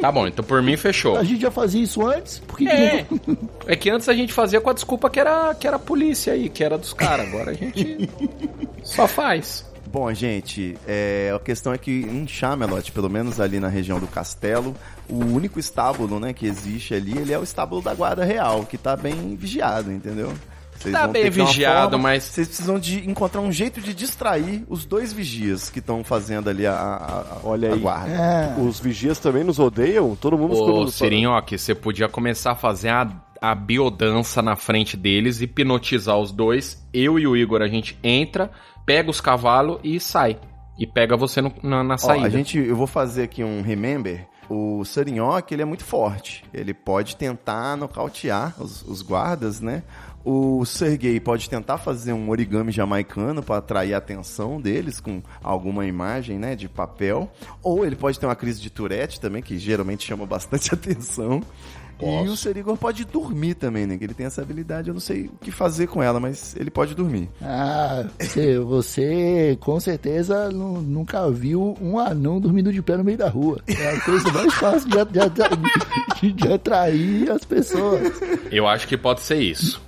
Tá bom, então por mim fechou. A gente já fazia isso antes, por que que É. [LAUGHS] É que antes a gente fazia com a desculpa que era, que era a polícia aí, que era dos caras. Agora a gente [LAUGHS] só faz. Bom, gente, é, a questão é que em Chamelot, pelo menos ali na região do castelo, o único estábulo né, que existe ali, ele é o estábulo da guarda real, que tá bem vigiado, entendeu? Vocês Tá bem vigiado, mas- Vocês precisam de encontrar um jeito de distrair os dois vigias que estão fazendo ali a, a- a- Olha a aí. guarda. É. Os vigias também nos odeiam? Todo mundo Ô, Sirinhoque, você podia começar a fazer a, a biodança na frente deles, hipnotizar os dois. Eu e o Igor, a gente entra, pega os cavalos e sai. E pega você no- na, na Ó, saída. a gente, eu vou fazer aqui um remember. O Sarinhoque, ele é muito forte. Ele pode tentar nocautear os, os guardas, né? O Sergei pode tentar fazer um origami jamaicano para atrair a atenção deles com alguma imagem, né, de papel. Ou ele pode ter uma crise de Tourette também, que geralmente chama bastante [LAUGHS] atenção. E o Serigor pode dormir também, né? Que ele tem essa habilidade. Eu não sei o que fazer com ela, mas ele pode dormir. Ah, você, você com certeza nu- nunca viu um anão dormindo de pé no meio da rua. É a coisa mais fácil de, de, de- de atrair as pessoas. Eu acho que pode ser isso.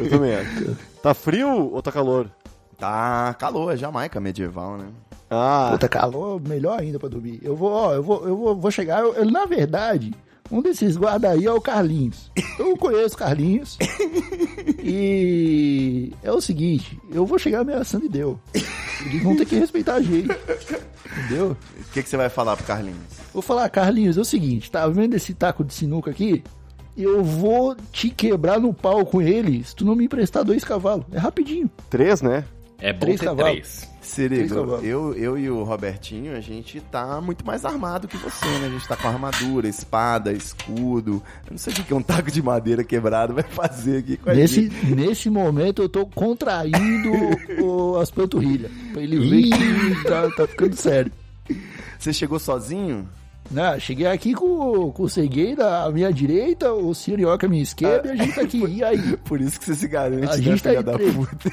Eu também acho. Tá frio ou tá calor? Tá calor, é Jamaica medieval, né? Ah, Puta, calor, melhor ainda pra dormir. Eu vou, ó, eu vou, eu vou, vou chegar. eu- eu, na verdade, um desses guarda aí é o Carlinhos. Eu conheço o Carlinhos. E é o seguinte, eu vou chegar ameaçando e deu. Eles vão ter que respeitar a gente. Entendeu? O que, que você vai falar pro Carlinhos? Vou falar, Carlinhos, é o seguinte, tá vendo esse taco de sinuca aqui? Eu vou te quebrar no pau com ele se tu não me emprestar dois cavalos. É rapidinho. três, né? É bom Três ter cavalos. três. Cavalos. eu, eu e o Robertinho, a gente tá muito mais armado que você, né? A gente tá com armadura, espada, escudo. Eu não sei o que que um taco de madeira quebrado vai fazer aqui com a Nesse, gente. nesse momento eu tô contraindo [LAUGHS] o- as panturrilhas. Pra ele ver que tá, tá ficando sério. Você chegou sozinho? Não, cheguei aqui com, com o Serguei à minha direita, o Sirioca à minha esquerda e a gente tá aqui. E aí? [LAUGHS] Por isso que você se garante, A né, gente tá filha em da três. puta?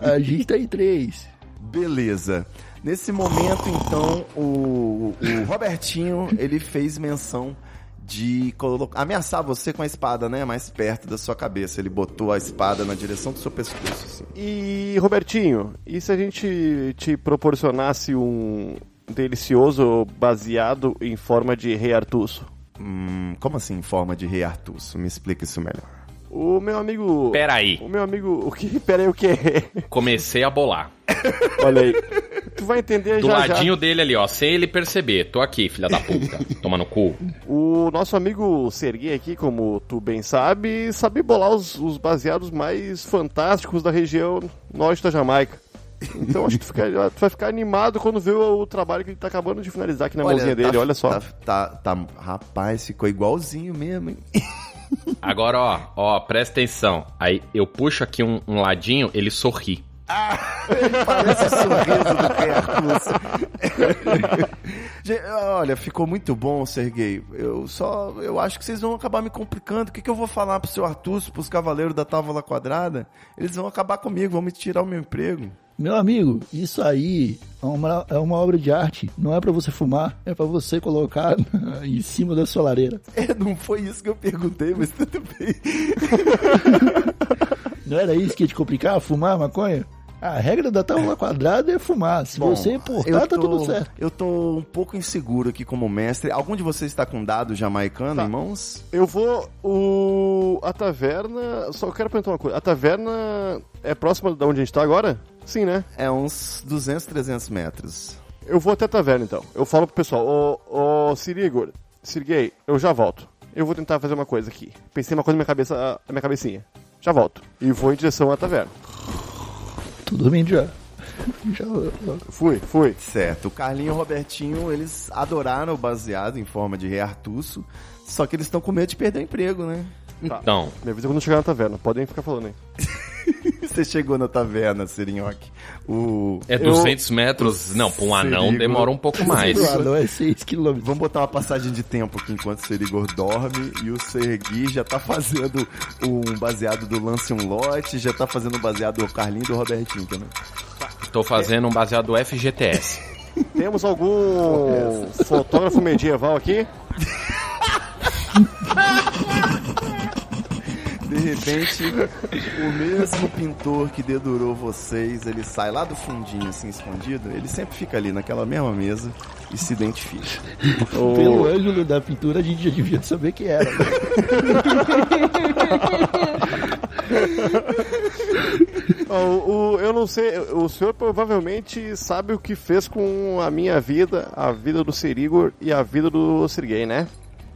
A gente tá em três. Beleza. Nesse momento, então, o, o Robertinho, ele fez menção de ameaçar você com a espada, né? Mais perto da sua cabeça. Ele botou a espada na direção do seu pescoço, assim. E, Robertinho, e se a gente te proporcionasse um delicioso baseado em forma de rei Artusso? Hum, como assim, em forma de rei Artusso? Me explica isso melhor. O meu amigo... Peraí, O meu amigo... O que? [LAUGHS] Pera aí, o que? comecei a bolar. Olha aí. Tu vai entender Do já ladinho dele ali, ó, sem ele perceber. Tô aqui, filha da puta. [LAUGHS] Toma no cu. já. O nosso amigo Serguei aqui, como tu bem sabe, sabe bolar os, os baseados mais fantásticos da região norte da Jamaica. Então acho que tu, fica- tu vai ficar animado quando vê o, o trabalho que ele tá acabando de finalizar aqui na mãozinha dele, tá- olha só. Tá, tá, tá- rapaz, ficou igualzinho mesmo, hein? [LAUGHS] Agora, ó, ó, presta atenção. Aí eu puxo aqui um, um ladinho, ele sorri. [LAUGHS] Parece o sorriso do [LAUGHS] Olha, ficou muito bom, Serguei. Eu só. Eu acho que vocês vão acabar me complicando. O que, que eu vou falar pro seu Artusso, pros cavaleiros da Távola Quadrada? Eles vão acabar comigo, vão me tirar o meu emprego. Meu amigo, isso aí é uma, é uma obra de arte. Não é pra você fumar, é pra você colocar [LAUGHS] em cima da sua lareira. É, não foi isso que eu perguntei, mas tudo bem. [LAUGHS] Não era isso que ia te complicar? Fumar maconha? A regra da tábua quadrada é fumar. Se você portar, eu tá tô- tudo certo. Eu tô um pouco inseguro aqui como mestre. Algum de vocês está com dado jamaicano Tá. em mãos? Eu vou. O. A taverna. Só quero perguntar uma coisa. A taverna é próxima de onde a gente tá agora? Sim, né? É uns 200, 300 metros. Eu vou até a taverna então. Eu falo pro pessoal: Ô, ô Sirigor, Sirguei, eu já volto. Eu vou tentar fazer uma coisa aqui. Pensei uma coisa na minha cabeça, na minha cabecinha. Já volto. E vou em direção à taverna. Tô dormindo já. já Fui, fui. Certo. O Carlinho e o Robertinho, eles adoraram o baseado em forma de rei Artusso. Só que eles estão com medo de perder o emprego, né? Então, Me avisa quando chegar na taverna. Podem ficar falando aí. [LAUGHS] Você chegou na taverna, Serinhoque. O... é 200 metros. Não, pra um anão demora um pouco mais. Ah, não é 6 quilômetros. Vamos botar uma passagem de tempo aqui enquanto o Serigor dorme e o Sergui já tá fazendo um baseado do Lance um lote, já tá fazendo um baseado do Carlinho e do Robertinho também. Tô fazendo um baseado do FGTS. [LAUGHS] Temos algum fotógrafo medieval aqui? [LAUGHS] De repente, o mesmo pintor que dedurou vocês, ele sai lá do fundinho assim escondido, ele sempre fica ali naquela mesma mesa e se identifica. [LAUGHS] Pelo ângulo da pintura, a gente já devia saber que era. né? [LAUGHS] O, o- eu não sei, o senhor provavelmente sabe o que fez com a minha vida, a vida do Serigor e a vida do Sergei, né?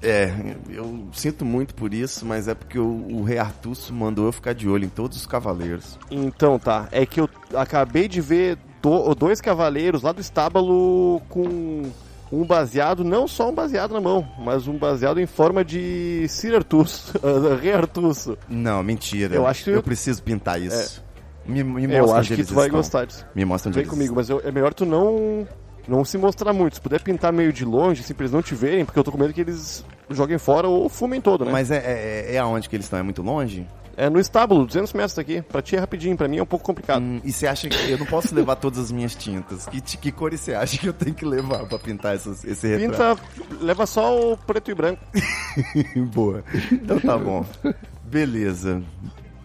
É, eu sinto muito por isso, mas é porque o, o rei Artusso mandou eu ficar de olho em todos os cavaleiros. Então tá, é que eu acabei de ver do- dois cavaleiros lá do estábulo com um baseado, não só um baseado na mão, mas um baseado em forma de Sir Artus, [LAUGHS] Rei Artusso. Não, mentira. Eu acho que eu eu- preciso pintar isso. Me, me mostra Eu acho que eles tu vai estão. gostar disso. Me mostra onde Vem comigo, mas eu- é melhor tu não não se mostrar muito. Se puder pintar meio de longe, assim, pra eles não te verem, porque eu tô com medo que eles joguem fora ou fumem todo, né? Mas é, é, é aonde que eles estão? É muito longe? É no estábulo, 200 metros daqui. Pra ti é rapidinho, pra mim é um pouco complicado. Hum, e você acha que eu não posso levar todas as minhas tintas? Que, que cores você acha que eu tenho que levar pra pintar essas, esse retrato? Pinta, leva só o preto e branco. [LAUGHS] Boa. Então tá bom. Beleza.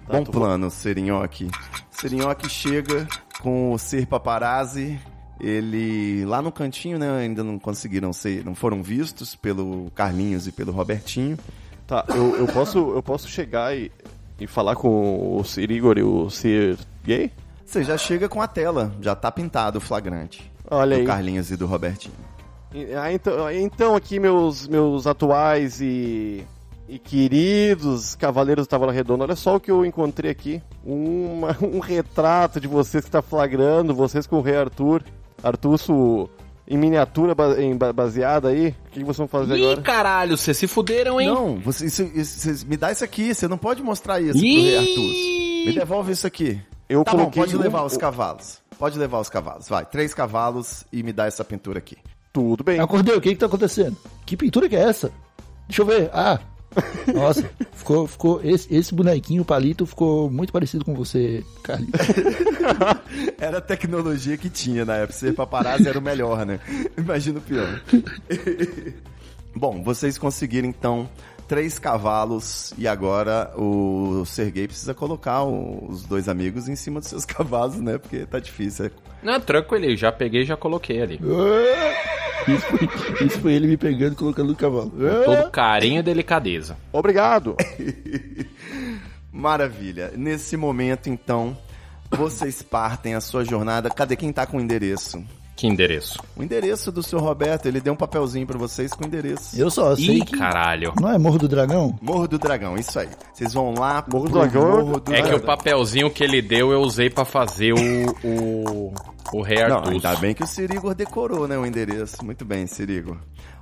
Tá, bom plano, Serinhoque. Serinhoque chega com o Ser Paparazzi. Ele lá no cantinho, né? Ainda não conseguiram ser, não foram vistos pelo Carlinhos e pelo Robertinho. Tá, eu, eu posso, eu posso chegar e, e falar com o Sir Igor e o Sir Gay? Você já chega com a tela, já tá pintado o flagrante. Olha do aí. Carlinhos e do Robertinho. Ah, então, então aqui meus, meus atuais e, e queridos cavaleiros do Távola Redonda, olha só o que eu encontrei aqui. Uma- [LAUGHS] um retrato de vocês que está flagrando, vocês com o rei Arthur. Artusso em miniatura baseada aí. O que, vocês vão fazer Ih, agora? caralho, vocês se fuderam, hein? Não, você, isso, isso- você- me dá isso aqui, você não pode mostrar isso pro Ih! Rei Arthur. Me devolve isso aqui. Eu tá bom, coloquei pode um- levar os cavalos. Pode levar os cavalos, vai. Três cavalos e me dá essa pintura aqui. Tudo bem. Acordei, o que que tá acontecendo? Que pintura que é essa? Deixa eu ver. Ah, [LAUGHS] nossa, ficou, ficou esse, esse bonequinho, o palito, ficou muito parecido com você, Carlinhos. [LAUGHS] Era a tecnologia que tinha na época. Ser paparazzi era o melhor, né? Imagina o pior. [LAUGHS] Bom, vocês conseguiram então três cavalos e agora o Sergei precisa colocar os dois amigos em cima dos seus cavalos, né? Porque tá difícil. Não, tranquilo, já peguei e já coloquei ali. Isso foi, isso foi ele me pegando e colocando no cavalo. Todo carinho e delicadeza. Obrigado. [LAUGHS] Maravilha. Nesse momento, então, vocês partem a sua jornada. Cadê quem tá com o endereço? Que endereço? O endereço do seu Roberto, ele deu um papelzinho pra vocês com o endereço. Eu só sei Ih, que caralho. não é Morro do Dragão? Morro do Dragão, isso aí. Vocês vão lá Morro do Dragão Morro do É que Dragão. o papelzinho que ele deu eu usei pra fazer o. o. o Rei Não, Arthur. ainda bem que o Sirigor decorou, né, o endereço. Muito bem, Sirigor.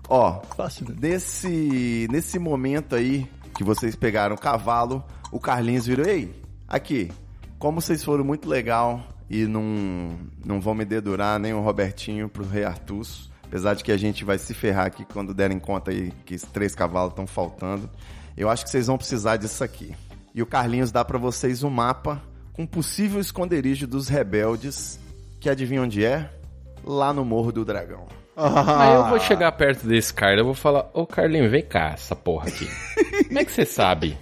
Ó, Fácil, né? nesse, nesse momento aí que vocês pegaram o cavalo, o Carlinhos virou, ei, aqui, como vocês foram muito legal e não, não vão me dedurar nem o Robertinho pro Rei Artus, apesar de que a gente vai se ferrar aqui quando derem conta aí que esses três cavalos estão faltando, eu acho que vocês vão precisar disso aqui. E o Carlinhos dá pra vocês um mapa com possível esconderijo dos rebeldes, que adivinha onde é? Lá no Morro do Dragão. Aí eu vou chegar perto desse cara e vou falar, ô Carlinho, vem cá, essa porra aqui. [LAUGHS] Como é que você sabe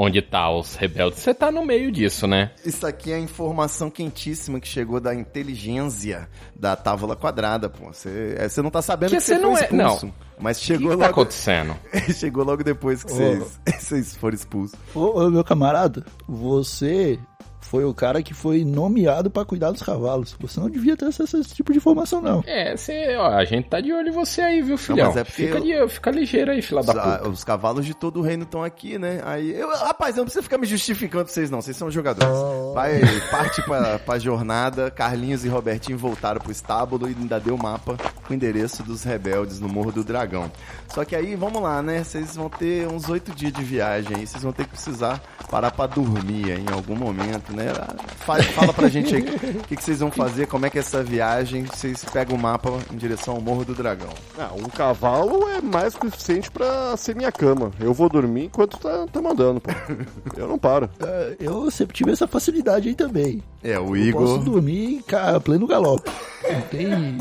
onde tá os rebeldes? Você tá no meio disso, né? Isso aqui é a informação quentíssima que chegou da inteligência da Távola Quadrada, pô. Você, é, você não tá sabendo Que que, você você não foi é- expulso. não. Mas O chegou que tá logo, acontecendo? [LAUGHS] chegou logo depois que vocês, [LAUGHS] vocês foram expulsos. Ô, ô, meu camarada, você foi o cara que foi nomeado pra cuidar dos cavalos. Você não devia ter acesso a esse tipo de informação, não. É, você, ó, a gente tá de olho em você aí, viu, filhão? mas é porque fica, eu- de, fica ligeiro aí, filha Os, da puta. os cavalos de todo o reino estão aqui, né? Aí, eu, rapaz, não precisa ficar me justificando pra vocês, não. Vocês são jogadores. Vai, parte pra, pra jornada. Carlinhos e Robertinho voltaram pro estábulo e ainda deu o mapa com o endereço dos rebeldes no Morro do Dragão. Só que aí, vamos lá, né? Vocês vão ter uns oito dias de viagem aí. Vocês vão ter que precisar parar pra dormir aí em algum momento, né? Fala, fala pra gente aí o que, que vocês vão fazer, como é que é essa viagem. Vocês pegam o mapa em direção ao Morro do Dragão. Ah, um cavalo é mais que o suficiente pra ser minha cama. Eu vou dormir enquanto tá, tá mandando, pô. Eu não paro. [LAUGHS] É, Eu sempre tive essa facilidade aí também. É, o Eu Igor. posso dormir ca- pleno galope. Não tem.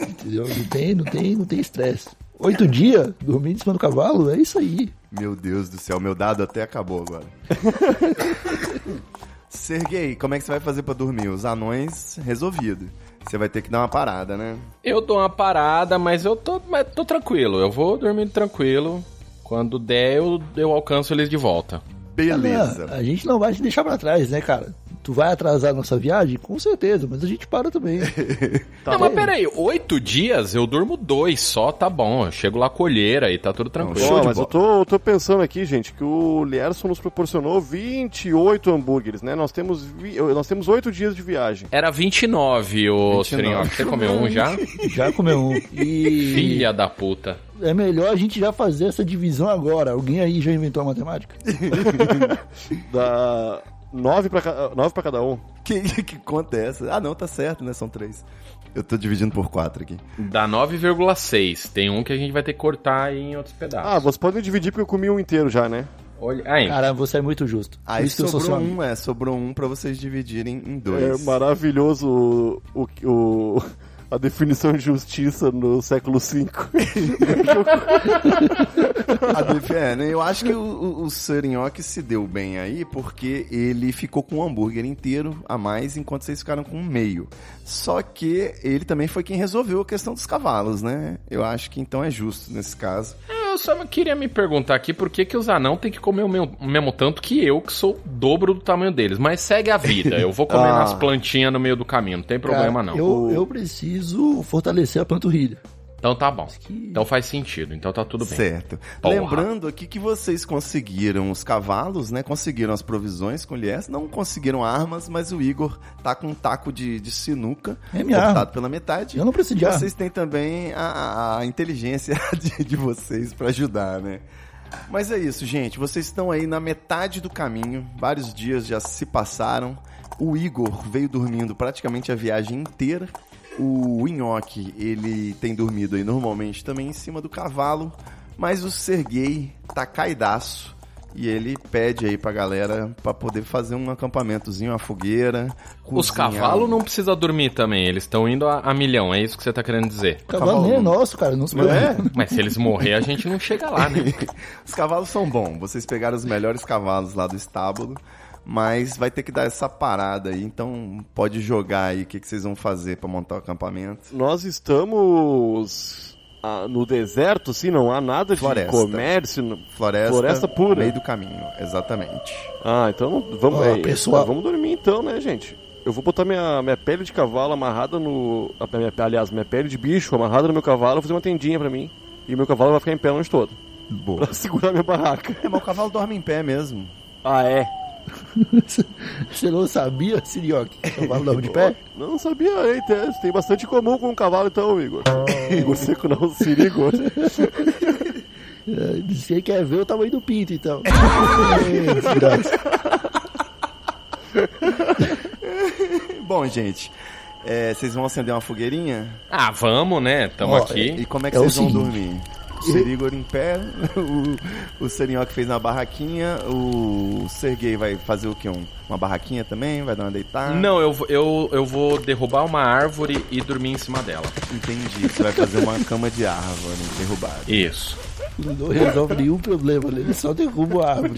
Entendeu? Não tem, não tem, não tem estresse. Oito dias dormindo em cima do cavalo, é isso aí. Meu Deus do céu, meu dado até acabou agora. [LAUGHS] Sergei, como é que você vai fazer pra dormir? Os anões, resolvido. Você vai ter que dar uma parada, né? Eu dou uma parada, mas eu tô, mas tô tranquilo. Eu vou dormindo tranquilo. Quando der, eu, eu alcanço eles de volta. Beleza. Ah, a gente não vai te deixar pra trás, né, cara? Tu vai atrasar nossa viagem? Com certeza, mas a gente para também. [LAUGHS] não, mas peraí, oito dias eu durmo dois só, tá bom. Eu chego lá colheira e tá tudo tranquilo. Ó, mas eu tô, eu tô pensando aqui, gente, que o Lierson nos proporcionou 28 hambúrgueres, né? Nós temos, vi- nós temos 8 dias de viagem. Era 29, ô 29. Sirinho. Você comeu um já? [LAUGHS] Já comeu um. E Filha da puta. é melhor a gente já fazer essa divisão agora. Alguém aí já inventou a matemática? [LAUGHS] Dá 9 pra, nove pra cada um. Que, [LAUGHS] que conta é essa? Ah, não, tá certo, né? São três. Eu tô dividindo por quatro aqui. Dá 9,6. Tem um que a gente vai ter que cortar em outros pedaços. Ah, vocês podem dividir porque eu comi um inteiro já, né? Olha, aí, Caramba, você é muito justo. Aí isso sou seu sobrou amigo. um, é, sobrou um pra vocês dividirem em É dois. maravilhoso o, o, o- a definição de justiça no século V. Def- é, né? Eu acho que o, o, o Sir Nhoque se deu bem aí porque ele ficou com um hambúrguer inteiro a mais enquanto vocês ficaram com um meio. Só que ele também foi quem resolveu a questão dos cavalos, né? Eu acho que então é justo nesse caso. Eu só queria me perguntar aqui por que, que os anão tem que comer o meu- o mesmo tanto que eu, que sou o dobro do tamanho deles. Mas segue a vida. Eu vou comer [LAUGHS] Ah. umas plantinhas no meio do caminho, não tem problema Cara, não. Eu, eu preciso fortalecer a panturrilha. Então tá bom. que- Então faz sentido. Então tá tudo bem. Certo. Porra. Lembrando aqui que vocês conseguiram os cavalos, né? Conseguiram as provisões com o Lies. Não conseguiram armas, mas o Igor tá com um taco de, de sinuca É minha cortado arma. pela metade. Eu não preciso de E arma. vocês têm também a, a- a inteligência [LAUGHS] de, de vocês pra ajudar, né? Mas é isso, gente. Vocês estão aí na metade do caminho. Vários dias já se passaram. O Igor veio dormindo praticamente a viagem inteira. O Nhoque, ele tem dormido aí normalmente também em cima do cavalo. Mas o Serguei tá caidaço. E ele pede aí pra galera pra poder fazer um acampamentozinho, uma fogueira. Os cavalos não precisam dormir também. Eles estão indo a, a milhão. É isso que você tá querendo dizer. O cavalo nem é nosso, cara. Não se preocupe. [LAUGHS] Mas se eles morrer, a gente não chega lá, né? [LAUGHS] Os cavalos são bons. Vocês pegaram os melhores cavalos lá do estábulo. Mas vai ter que dar essa parada aí. Então pode jogar aí o que, que vocês vão fazer pra montar o acampamento. Nós estamos ah, no deserto, assim, não há nada de Floresta. comércio. não- Floresta, Floresta pura. meio do caminho. Exatamente. Ah, então vamos, Ó, é, pessoal. vamos dormir então, né, gente? Eu vou botar minha, minha pele de cavalo amarrada no. minha- aliás, minha pele de bicho amarrada no meu cavalo, vou fazer uma tendinha pra mim. E meu cavalo vai ficar em pé a noite todo. Boa. [LAUGHS] Pra segurar minha barraca. É, mas o cavalo dorme em pé mesmo. Ah, é? [LAUGHS] Você não sabia, Sirioque? O cavalo dorme de pé? Não sabia, hein? Tem, tem bastante comum com o cavalo então, Igor. Igor Seco não, Sirigor. É, Você quer ver o tamanho do pinto, então. [LAUGHS] Bom, gente. é, vocês vão acender uma fogueirinha? Ah, vamos, né? Tamo Ó, E aqui. como é que É vocês vão dormir? O Serigor em pé, [LAUGHS] o, o Serinhoque fez uma barraquinha, o Serguei vai fazer o quê? Um- uma barraquinha também? Vai dar uma deitada? Não, eu, vou- eu, eu vou derrubar uma árvore e dormir em cima dela. Entendi. Você vai fazer uma cama de árvore derrubada. Isso. Não resolve nenhum problema, né? ele só derruba a árvore.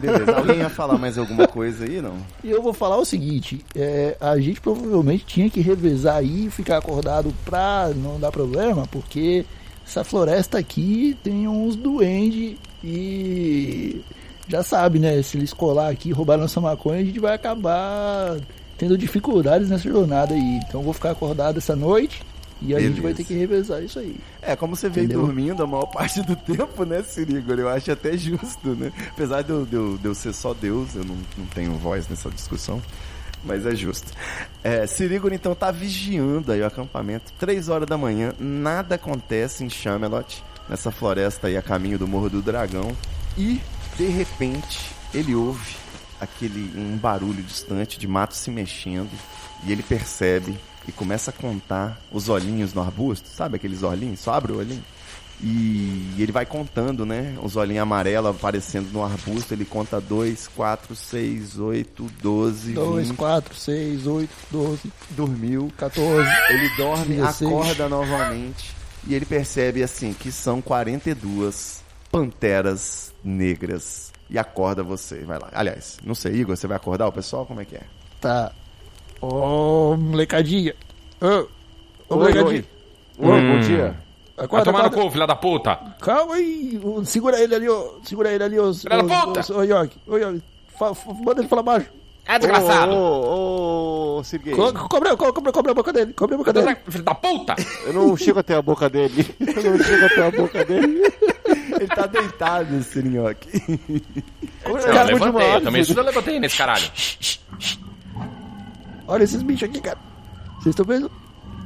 Beleza. Alguém ia falar mais alguma coisa aí, não? E eu vou falar o seguinte: é, a gente provavelmente tinha que revezar aí e ficar acordado pra não dar problema, porque essa floresta aqui tem uns duendes e já sabe, né? Se eles colar aqui e roubar nossa maconha, a gente vai acabar tendo dificuldades nessa jornada aí. Então eu vou ficar acordado essa noite e a gente Beleza. vai ter que revezar isso aí. É, como você veio Entendeu? dormindo a maior [LAUGHS] parte do tempo, né, Sirigor? Eu acho até justo, né? Apesar de eu, de eu- de eu ser só Deus, eu não, não tenho voz nessa discussão. Mas é justo. É, Sirigor, então, tá vigiando aí o acampamento. Três horas da manhã, nada acontece em Chamelot, nessa floresta aí a caminho do Morro do Dragão. E, de repente, ele ouve aquele um barulho distante de mato se mexendo. E ele percebe e começa a contar os olhinhos no arbusto, sabe aqueles olhinhos? Só abre o olhinho. E ele vai contando, né? Os olhinhos amarelos aparecendo no arbusto. Ele conta 2, 4, 6, 8, 12, 2, 20. 4, 6, 8, 12, Dormiu. 14. Ele dorme, 16. acorda novamente. E ele percebe, assim, que são 42 panteras negras. E acorda você. Vai lá. Aliás, não sei, Igor, você vai acordar o pessoal? Como é que é? Tá. Ô, molecadinha. Ô, ô, Oi, molecadinha. oi. Oi, bom Hum. dia. Vai Acorda, tomar no acorda. cu, filha da puta! Calma aí. Segura ele ali, ô. Segura ele ali, ô. Filha da puta! Ô, York. Ô, York. Manda ele falar baixo. É desgraçado. Ô, ô, ô, Sergei, Co- Cobre, co- cobre, cobre a boca dele, cobre a boca dele. Filho da puta! eu não chego até a boca dele. [LAUGHS] Eu não chego até a boca dele. Ele tá deitado, esse nhoque. Eu levantei, eu também eu levantei nesse caralho. Olha esses bichos aqui, cara. Vocês estão vendo?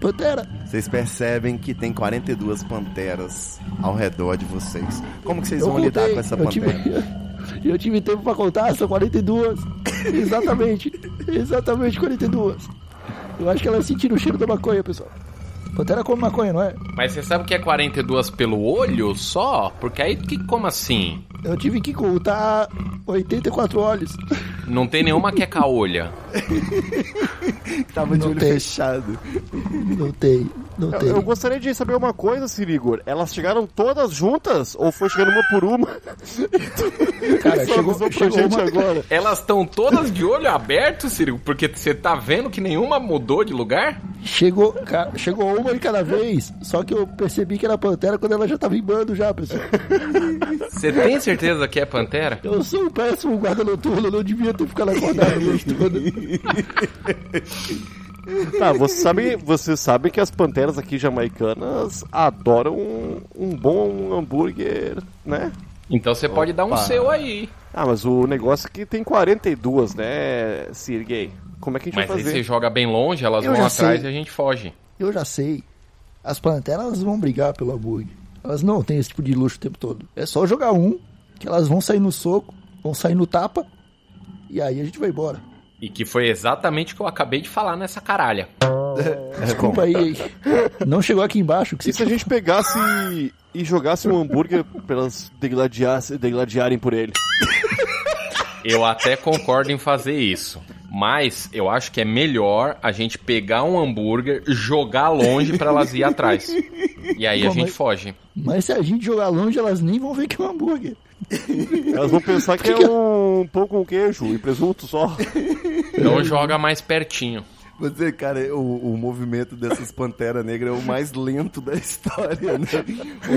Pantera. Vocês percebem que tem 42 panteras ao redor de vocês. Como que vocês Eu vão lidar contei, com essa eu tive, pantera? [LAUGHS] eu tive tempo pra contar, são [COUGHS] 42. Exatamente. Exatamente 42. Eu acho que elas sentiram o cheiro da maconha, pessoal. Pantera come maconha, não é? Mas você sabe que é 42 pelo olho só? Porque aí, que, como assim? Eu tive que contar 84 olhos. Não tem nenhuma que é caolha. Tava de Não olho tem. fechado. Não tem, não Eu, tem. eu gostaria de saber uma coisa, Sirigor. Elas chegaram todas juntas ou foi chegando uma por uma? [LAUGHS] Cara, chegou, pra chegou gente uma... agora. Elas estão todas de olho aberto, Ciro? Porque você tá vendo que nenhuma mudou de lugar? Chegou, cara, chegou uma de cada vez, só que eu percebi que era pantera quando ela já tava em bando já, pessoal. Você tem certeza que é pantera? Eu sou um péssimo guarda noturno, eu não devia ter ficado acordado a noite toda. [LAUGHS] Tá, você sabe, você sabe que as panteras aqui jamaicanas adoram um, um bom hambúrguer, né? Então você pode dar um seu aí. Ah, mas o negócio é que tem 42, né, Sergei? Como é que a gente Mas vai aí fazer? você joga bem longe, elas Eu vão atrás sei. e a gente foge. Eu já sei. As panteras vão brigar pelo hambúrguer. Elas não têm esse tipo de luxo o tempo todo. É só jogar um, que elas vão sair no soco, vão sair no tapa, e aí a gente vai embora. E que foi exatamente o que eu acabei de falar nessa caralha. [LAUGHS] Desculpa aí. Não chegou aqui embaixo. Que E se a gente pegasse e jogasse um hambúrguer pra elas degladiar, degladiarem por ele? Eu até concordo em fazer isso. Mas eu acho que é melhor a gente pegar um hambúrguer, jogar longe pra elas ir atrás. E aí a gente mas- foge. Mas se a gente jogar longe, elas nem vão ver que é um hambúrguer. [LAUGHS] Elas vão pensar que é um pão com queijo e presunto só. Então joga mais pertinho. Você, cara, o, o movimento dessas panteras negras é o mais lento da história, né?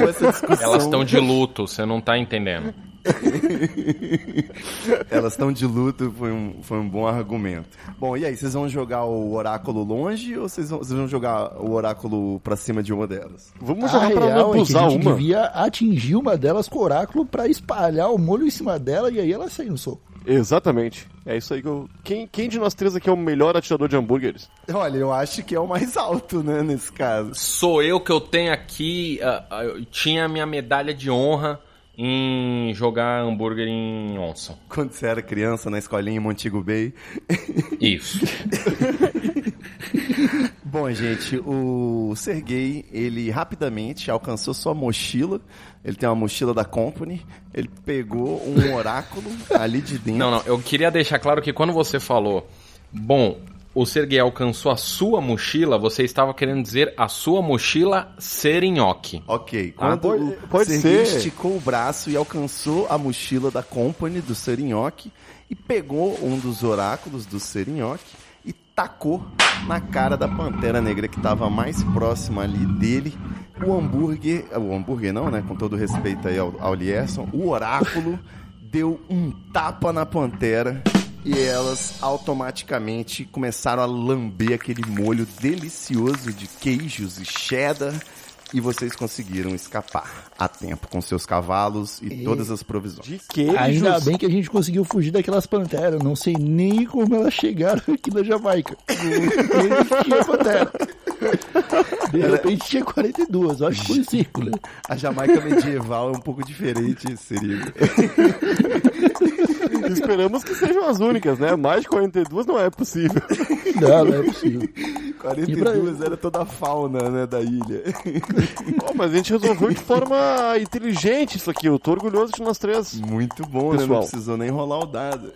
Essa discussão. Elas estão de luto, você não tá entendendo. [LAUGHS] Elas estão de luto, foi um, foi um bom argumento. Bom, e aí, vocês vão jogar o oráculo longe ou vocês vão, vocês vão jogar o oráculo pra cima de uma delas? Vamos A jogar pra real é que a lambuzar gente uma. devia atingir uma delas com o oráculo pra espalhar o molho em cima dela e aí ela sair no soco. Exatamente. É isso aí que eu. Quem, quem de nós três aqui é o melhor atirador de hambúrgueres? Olha, eu acho que é o mais alto, né, nesse caso. Sou eu que eu tenho aqui. ah, ah, eu tinha a minha medalha de honra em jogar hambúrguer em onça. [LAUGHS] Quando você era criança na escolinha em Montego Bay. [LAUGHS] Isso. [LAUGHS] Bom, gente, o Sergei, ele rapidamente alcançou sua mochila. Ele tem uma mochila da Company. Ele pegou um oráculo ali de dentro. Não, não, eu queria deixar claro que quando você falou, bom, o Sergei alcançou a sua mochila, você estava querendo dizer a sua mochila ser nhoque. Ok, Ah, quando pode- o pode Sergei ser. esticou o braço e alcançou a mochila da Company do Serinhoque e pegou um dos oráculos do Serinhoque e tacou na cara da Pantera Negra que estava mais próxima ali dele. O hambúrguer, o hambúrguer não, né? Com todo respeito aí ao, ao Lierson, o oráculo [LAUGHS] deu um tapa na Pantera e elas automaticamente começaram a lamber aquele molho delicioso de queijos e cheddar e vocês conseguiram escapar a tempo com seus cavalos e todas as provisões. De queijos. Ainda bem que a gente conseguiu fugir daquelas panteras. Não sei nem como elas chegaram aqui na Jamaica. [LAUGHS] Não existia pantera. De repente tinha 42. Eu acho que foi um círculo. A Jamaica medieval é um pouco diferente, seria. [LAUGHS] [LAUGHS] Esperamos que sejam as únicas, né? Mais de 42 não é possível. Não, não é possível. [LAUGHS] 42 era toda a fauna, né, da ilha. [LAUGHS] Pô, mas a gente resolveu de forma inteligente isso aqui. Eu tô orgulhoso de nós três. Muito bom, né? Pessoal. Não precisou nem rolar o dado.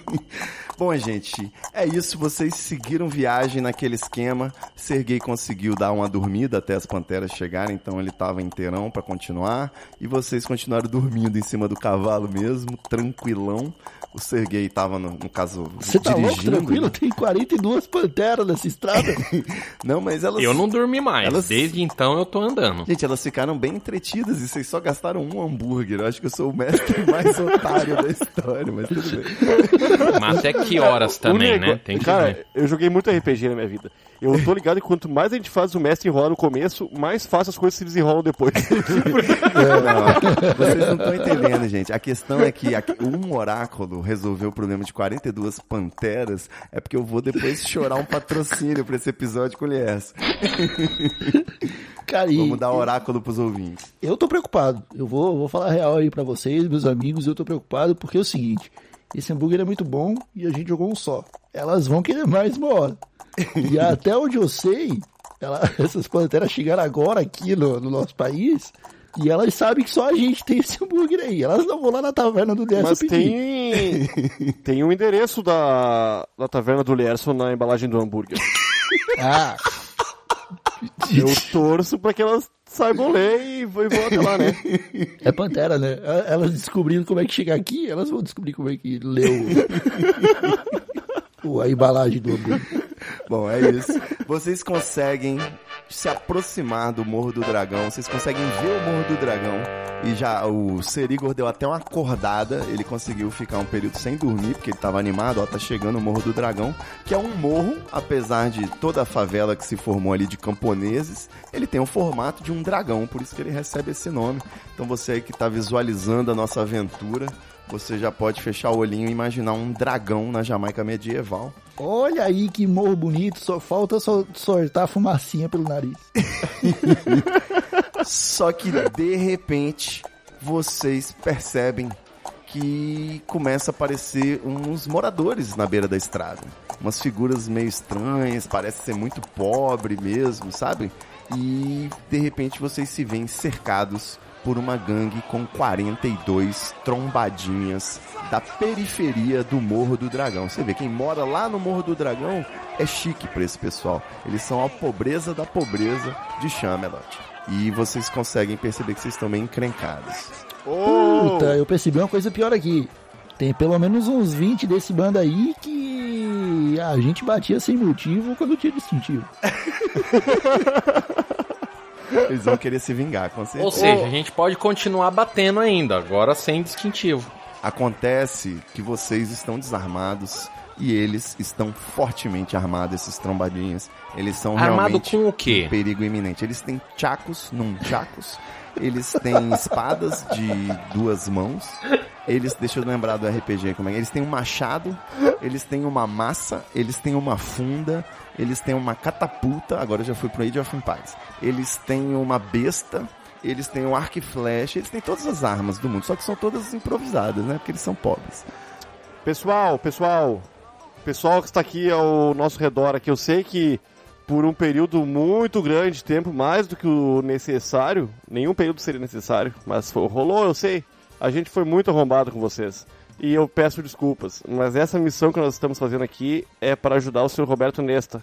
[LAUGHS] bom, gente, é isso. Vocês seguiram viagem naquele esquema. Sergei conseguiu dar uma dormida até as panteras chegarem, então ele tava inteirão pra continuar. E vocês continuaram dormindo em cima do cavalo mesmo, tranquilão. O Sergei tava, no, no caso, Você tá louco, dirigindo. tranquilo? Tem 42 panteras nessa estrada. [LAUGHS] Não, mas elas... Eu não dormi mais. Elas- Desde então eu tô andando. Gente, elas ficaram bem entretidas e vocês só gastaram um hambúrguer. Eu acho que eu sou o mestre [LAUGHS] mais otário da história, mas tudo bem. Mas até que horas também, nego- né? Tem que Cara, ver. eu joguei muito RPG na minha vida. Eu tô ligado que quanto mais a gente faz o mestre enrolar no começo, mais fácil as coisas se desenrolam depois. [LAUGHS] Não, vocês não estão entendendo, gente. A questão é que um oráculo resolveu o problema de 42 panteras, é porque eu vou depois chorar um patrocínio pra esse episódio com o Lies. E Vamos dar oráculo pros ouvintes. eu tô preocupado. Eu vou, vou falar a real aí pra vocês, meus amigos. Eu tô preocupado porque é o seguinte: esse hambúrguer é muito bom e a gente jogou um só. Elas vão querer mais uma hora. E [LAUGHS] até onde eu sei, ela- [LAUGHS] essas panteras chegaram agora aqui no, no nosso país. E elas sabem que só a gente tem esse hambúrguer aí. Elas não vão lá na taverna do Dessa Mas pedir. tem. Tem um endereço da, da taverna do Lerson na embalagem do hambúrguer. [LAUGHS] Ah, Eu torço pra que elas saibam ler e vão e vão até lá, né? é pantera, né? Elas descobrindo como é que chega aqui, elas vão descobrir como é que leu o- [LAUGHS] a embalagem do hambúrguer. Bom, é isso. Vocês conseguem se aproximar do Morro do Dragão, vocês conseguem ver o Morro do Dragão. E já o Serigor deu até uma acordada, ele conseguiu ficar um período sem dormir, porque ele tava animado, ó, tá chegando o Morro do Dragão, que é um morro, apesar de toda a favela que se formou ali de camponeses, ele tem o formato de um dragão, por isso que ele recebe esse nome. Então você aí que tá visualizando a nossa aventura, você já pode fechar o olhinho e imaginar um dragão na Jamaica medieval. Olha aí que morro bonito, só falta soltar a fumacinha pelo nariz. [LAUGHS] Só que de repente vocês percebem que começa a aparecer uns moradores na beira da estrada. Umas figuras meio estranhas, parece ser muito pobre mesmo, sabe? E de repente vocês se veem cercados por uma gangue com 42 trombadinhas da periferia do Morro do Dragão. Você vê, quem mora lá no Morro do Dragão é chique pra esse pessoal. Eles são a pobreza da pobreza de Chamelot. E vocês conseguem perceber que vocês estão meio encrencados. Oh! Puta, eu percebi uma coisa pior aqui. Tem pelo menos uns 20 desse bando aí que a gente batia sem motivo quando tinha distintivo. [LAUGHS] [LAUGHS] Eles vão querer se vingar, com certeza. Ou seja, a gente pode continuar batendo ainda, agora sem distintivo. Acontece que vocês estão desarmados e eles estão fortemente armados, esses trombadinhos. Eles são Armado realmente com o quê? um perigo iminente. Eles têm chacos, num chacos. Eles têm [LAUGHS] espadas de duas mãos. Eles, deixa eu lembrar do RPG como é. é. Eles têm um machado, eles têm uma massa, eles têm uma funda, eles têm uma catapulta. Agora eu já fui pro Age of Empires. Eles têm uma besta, eles têm um arco e flecha, eles têm todas as armas do mundo, só que são todas improvisadas, né? Porque eles são pobres. Pessoal, pessoal, pessoal que está aqui ao nosso redor aqui, eu sei que por um período muito grande de tempo, mais do que o necessário, nenhum período seria necessário, mas rolou, eu sei. A gente foi muito arrombado com vocês. E eu peço desculpas, mas essa missão que nós estamos fazendo aqui é para ajudar o senhor Roberto Nesta.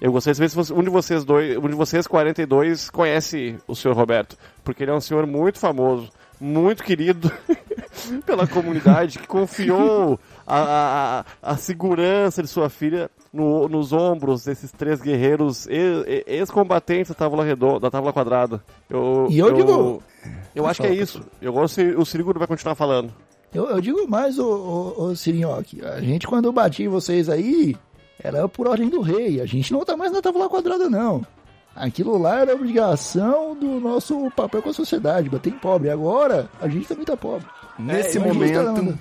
Eu gostaria de saber se um de vocês dois, um de vocês 42 conhece o senhor Roberto, porque ele é um senhor muito famoso, muito querido [LAUGHS] pela comunidade que confiou a, a, a- segurança de sua filha no- nos ombros desses três guerreiros ex-combatentes da Távola Redonda, da Távola Quadrada. Eu, E eu digo- eu acho que é isso. Eu gosto o Cirigudo vai continuar falando. Eu, eu digo mais, ô, ô, ô Sirinhoque, a gente quando batia em vocês aí, era por ordem do rei, a gente não tá mais na tábua quadrada não. Aquilo lá era obrigação do nosso papel com a sociedade, bater em pobre. Agora, a gente também tá pobre. Nesse É, ajusta momento,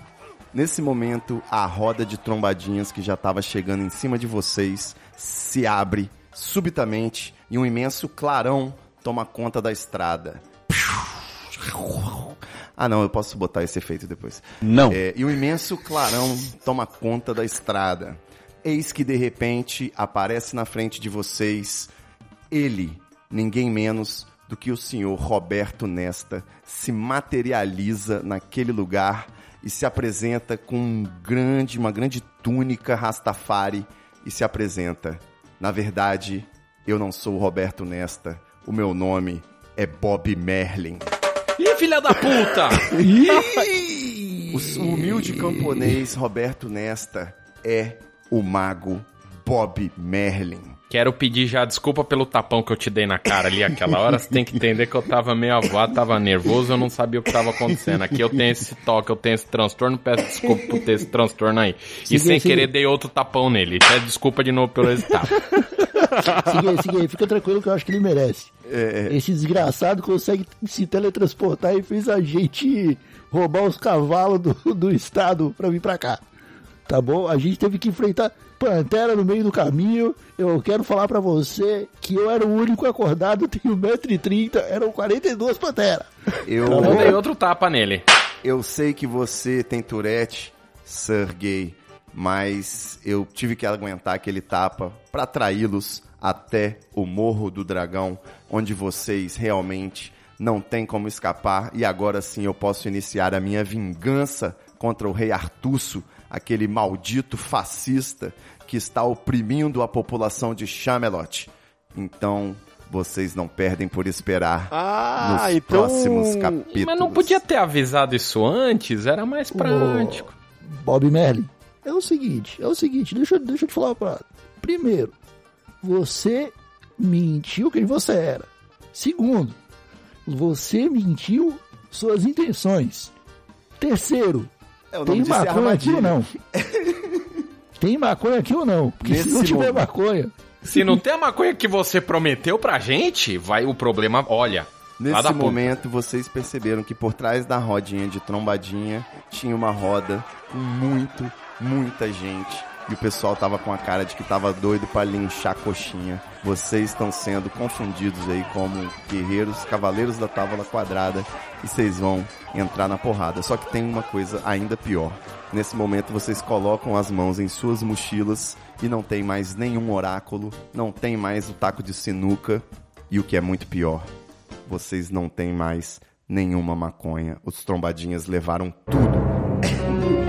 nesse momento, a roda de trombadinhas que já estava chegando em cima de vocês se abre subitamente e um imenso clarão toma conta da estrada. Ah, não, eu posso botar esse efeito depois. Não. É, e o imenso clarão toma conta da estrada. Eis que de repente aparece na frente de vocês ele, ninguém menos do que o senhor Roberto Nesta, se materializa naquele lugar e se apresenta com um grande, uma grande túnica Rastafari e se apresenta. Na verdade, eu não sou o Roberto Nesta, o meu nome é Bob Merlin. Ih, filha da puta! Ih! O humilde camponês Roberto Nesta é o mago Bob Merlin. Quero pedir já desculpa pelo tapão que eu te dei na cara ali aquela hora. Você tem que entender que eu tava meio avoado, tava nervoso, eu não sabia o que tava acontecendo. Aqui eu tenho esse toque, eu tenho esse transtorno, peço desculpa por ter esse transtorno aí. E Siga, sem siga. querer dei outro tapão nele. Peço desculpa de novo pelo resultado. [LAUGHS] Siga siga aí, fica tranquilo que eu acho que ele merece. Esse desgraçado consegue se teletransportar e fez a gente roubar os cavalos do, do estado pra vir pra cá. Tá bom? A gente teve que enfrentar pantera no meio do caminho. Eu quero falar pra você que eu era o único acordado, tenho 1,30m, eram 42 panteras. Eu, Eu dei outro tapa nele. eu sei que você tem Tourette, Sergei, mas eu tive que aguentar aquele tapa pra atraí-los até o Morro do Dragão, onde vocês realmente não têm como escapar e agora sim eu posso iniciar a minha vingança contra o rei Artusso, aquele maldito fascista que está oprimindo a população de Chamelot. Então, vocês não perdem por esperar Ah, nos então- próximos capítulos. Mas não podia ter avisado isso antes? Era mais prático. Bob Merlin, é o seguinte, é o seguinte, deixa, eu- deixa eu te falar uma parada. Primeiro, você mentiu quem você era. Segundo, você mentiu suas intenções. Terceiro, É, tem é maconha aqui ou não? [LAUGHS] tem maconha aqui ou não? Porque se Nesse não tiver momento. maconha, Se não tem a maconha que você prometeu pra gente, vai o problema. Olha. Nesse momento, vocês perceberam que por trás da rodinha de trombadinha tinha uma roda com muito, muita gente. E o pessoal tava com a cara de que tava doido pra linchar coxinha. Vocês estão sendo confundidos aí como guerreiros, cavaleiros da tábua quadrada. E vocês vão entrar na porrada. Só que tem uma coisa ainda pior. Nesse momento, vocês colocam as mãos em suas mochilas e não tem mais nenhum oráculo, não tem mais o taco de sinuca. E o que é muito pior, vocês não têm mais nenhuma maconha. Os trombadinhas levaram tudo.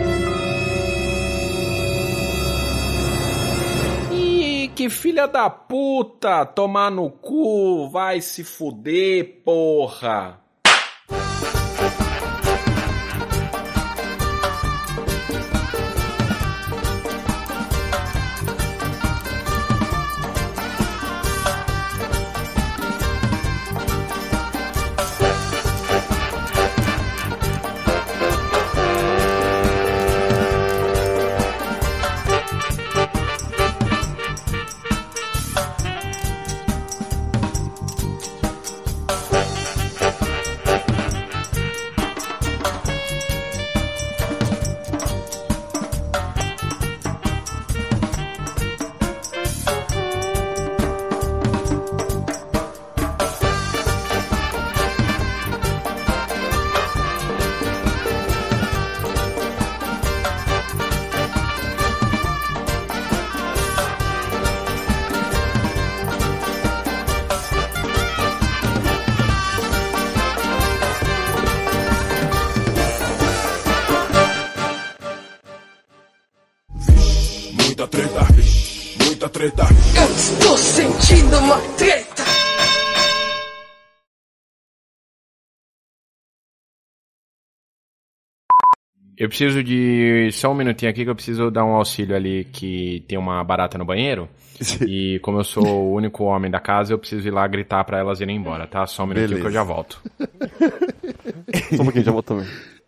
Filha da puta! Tomar no cu, vai se fuder, porra! Eu preciso de. Só um minutinho aqui que eu preciso dar um auxílio ali que tem uma barata no banheiro. E como eu sou o único homem da casa, eu preciso ir lá gritar pra elas irem embora, tá? Só um minutinho Beleza. que eu já volto. [LAUGHS] Só um pouquinho, já voltamos. [LAUGHS]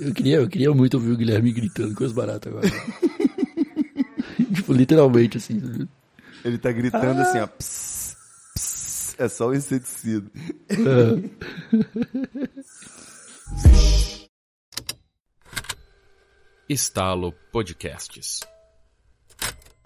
eu queria, eu queria muito ouvir o Guilherme gritando com as baratas agora. [LAUGHS] tipo, literalmente, assim. Ele tá gritando assim, ó. "Pss, pss", é só o inseticida. Estalo Podcasts.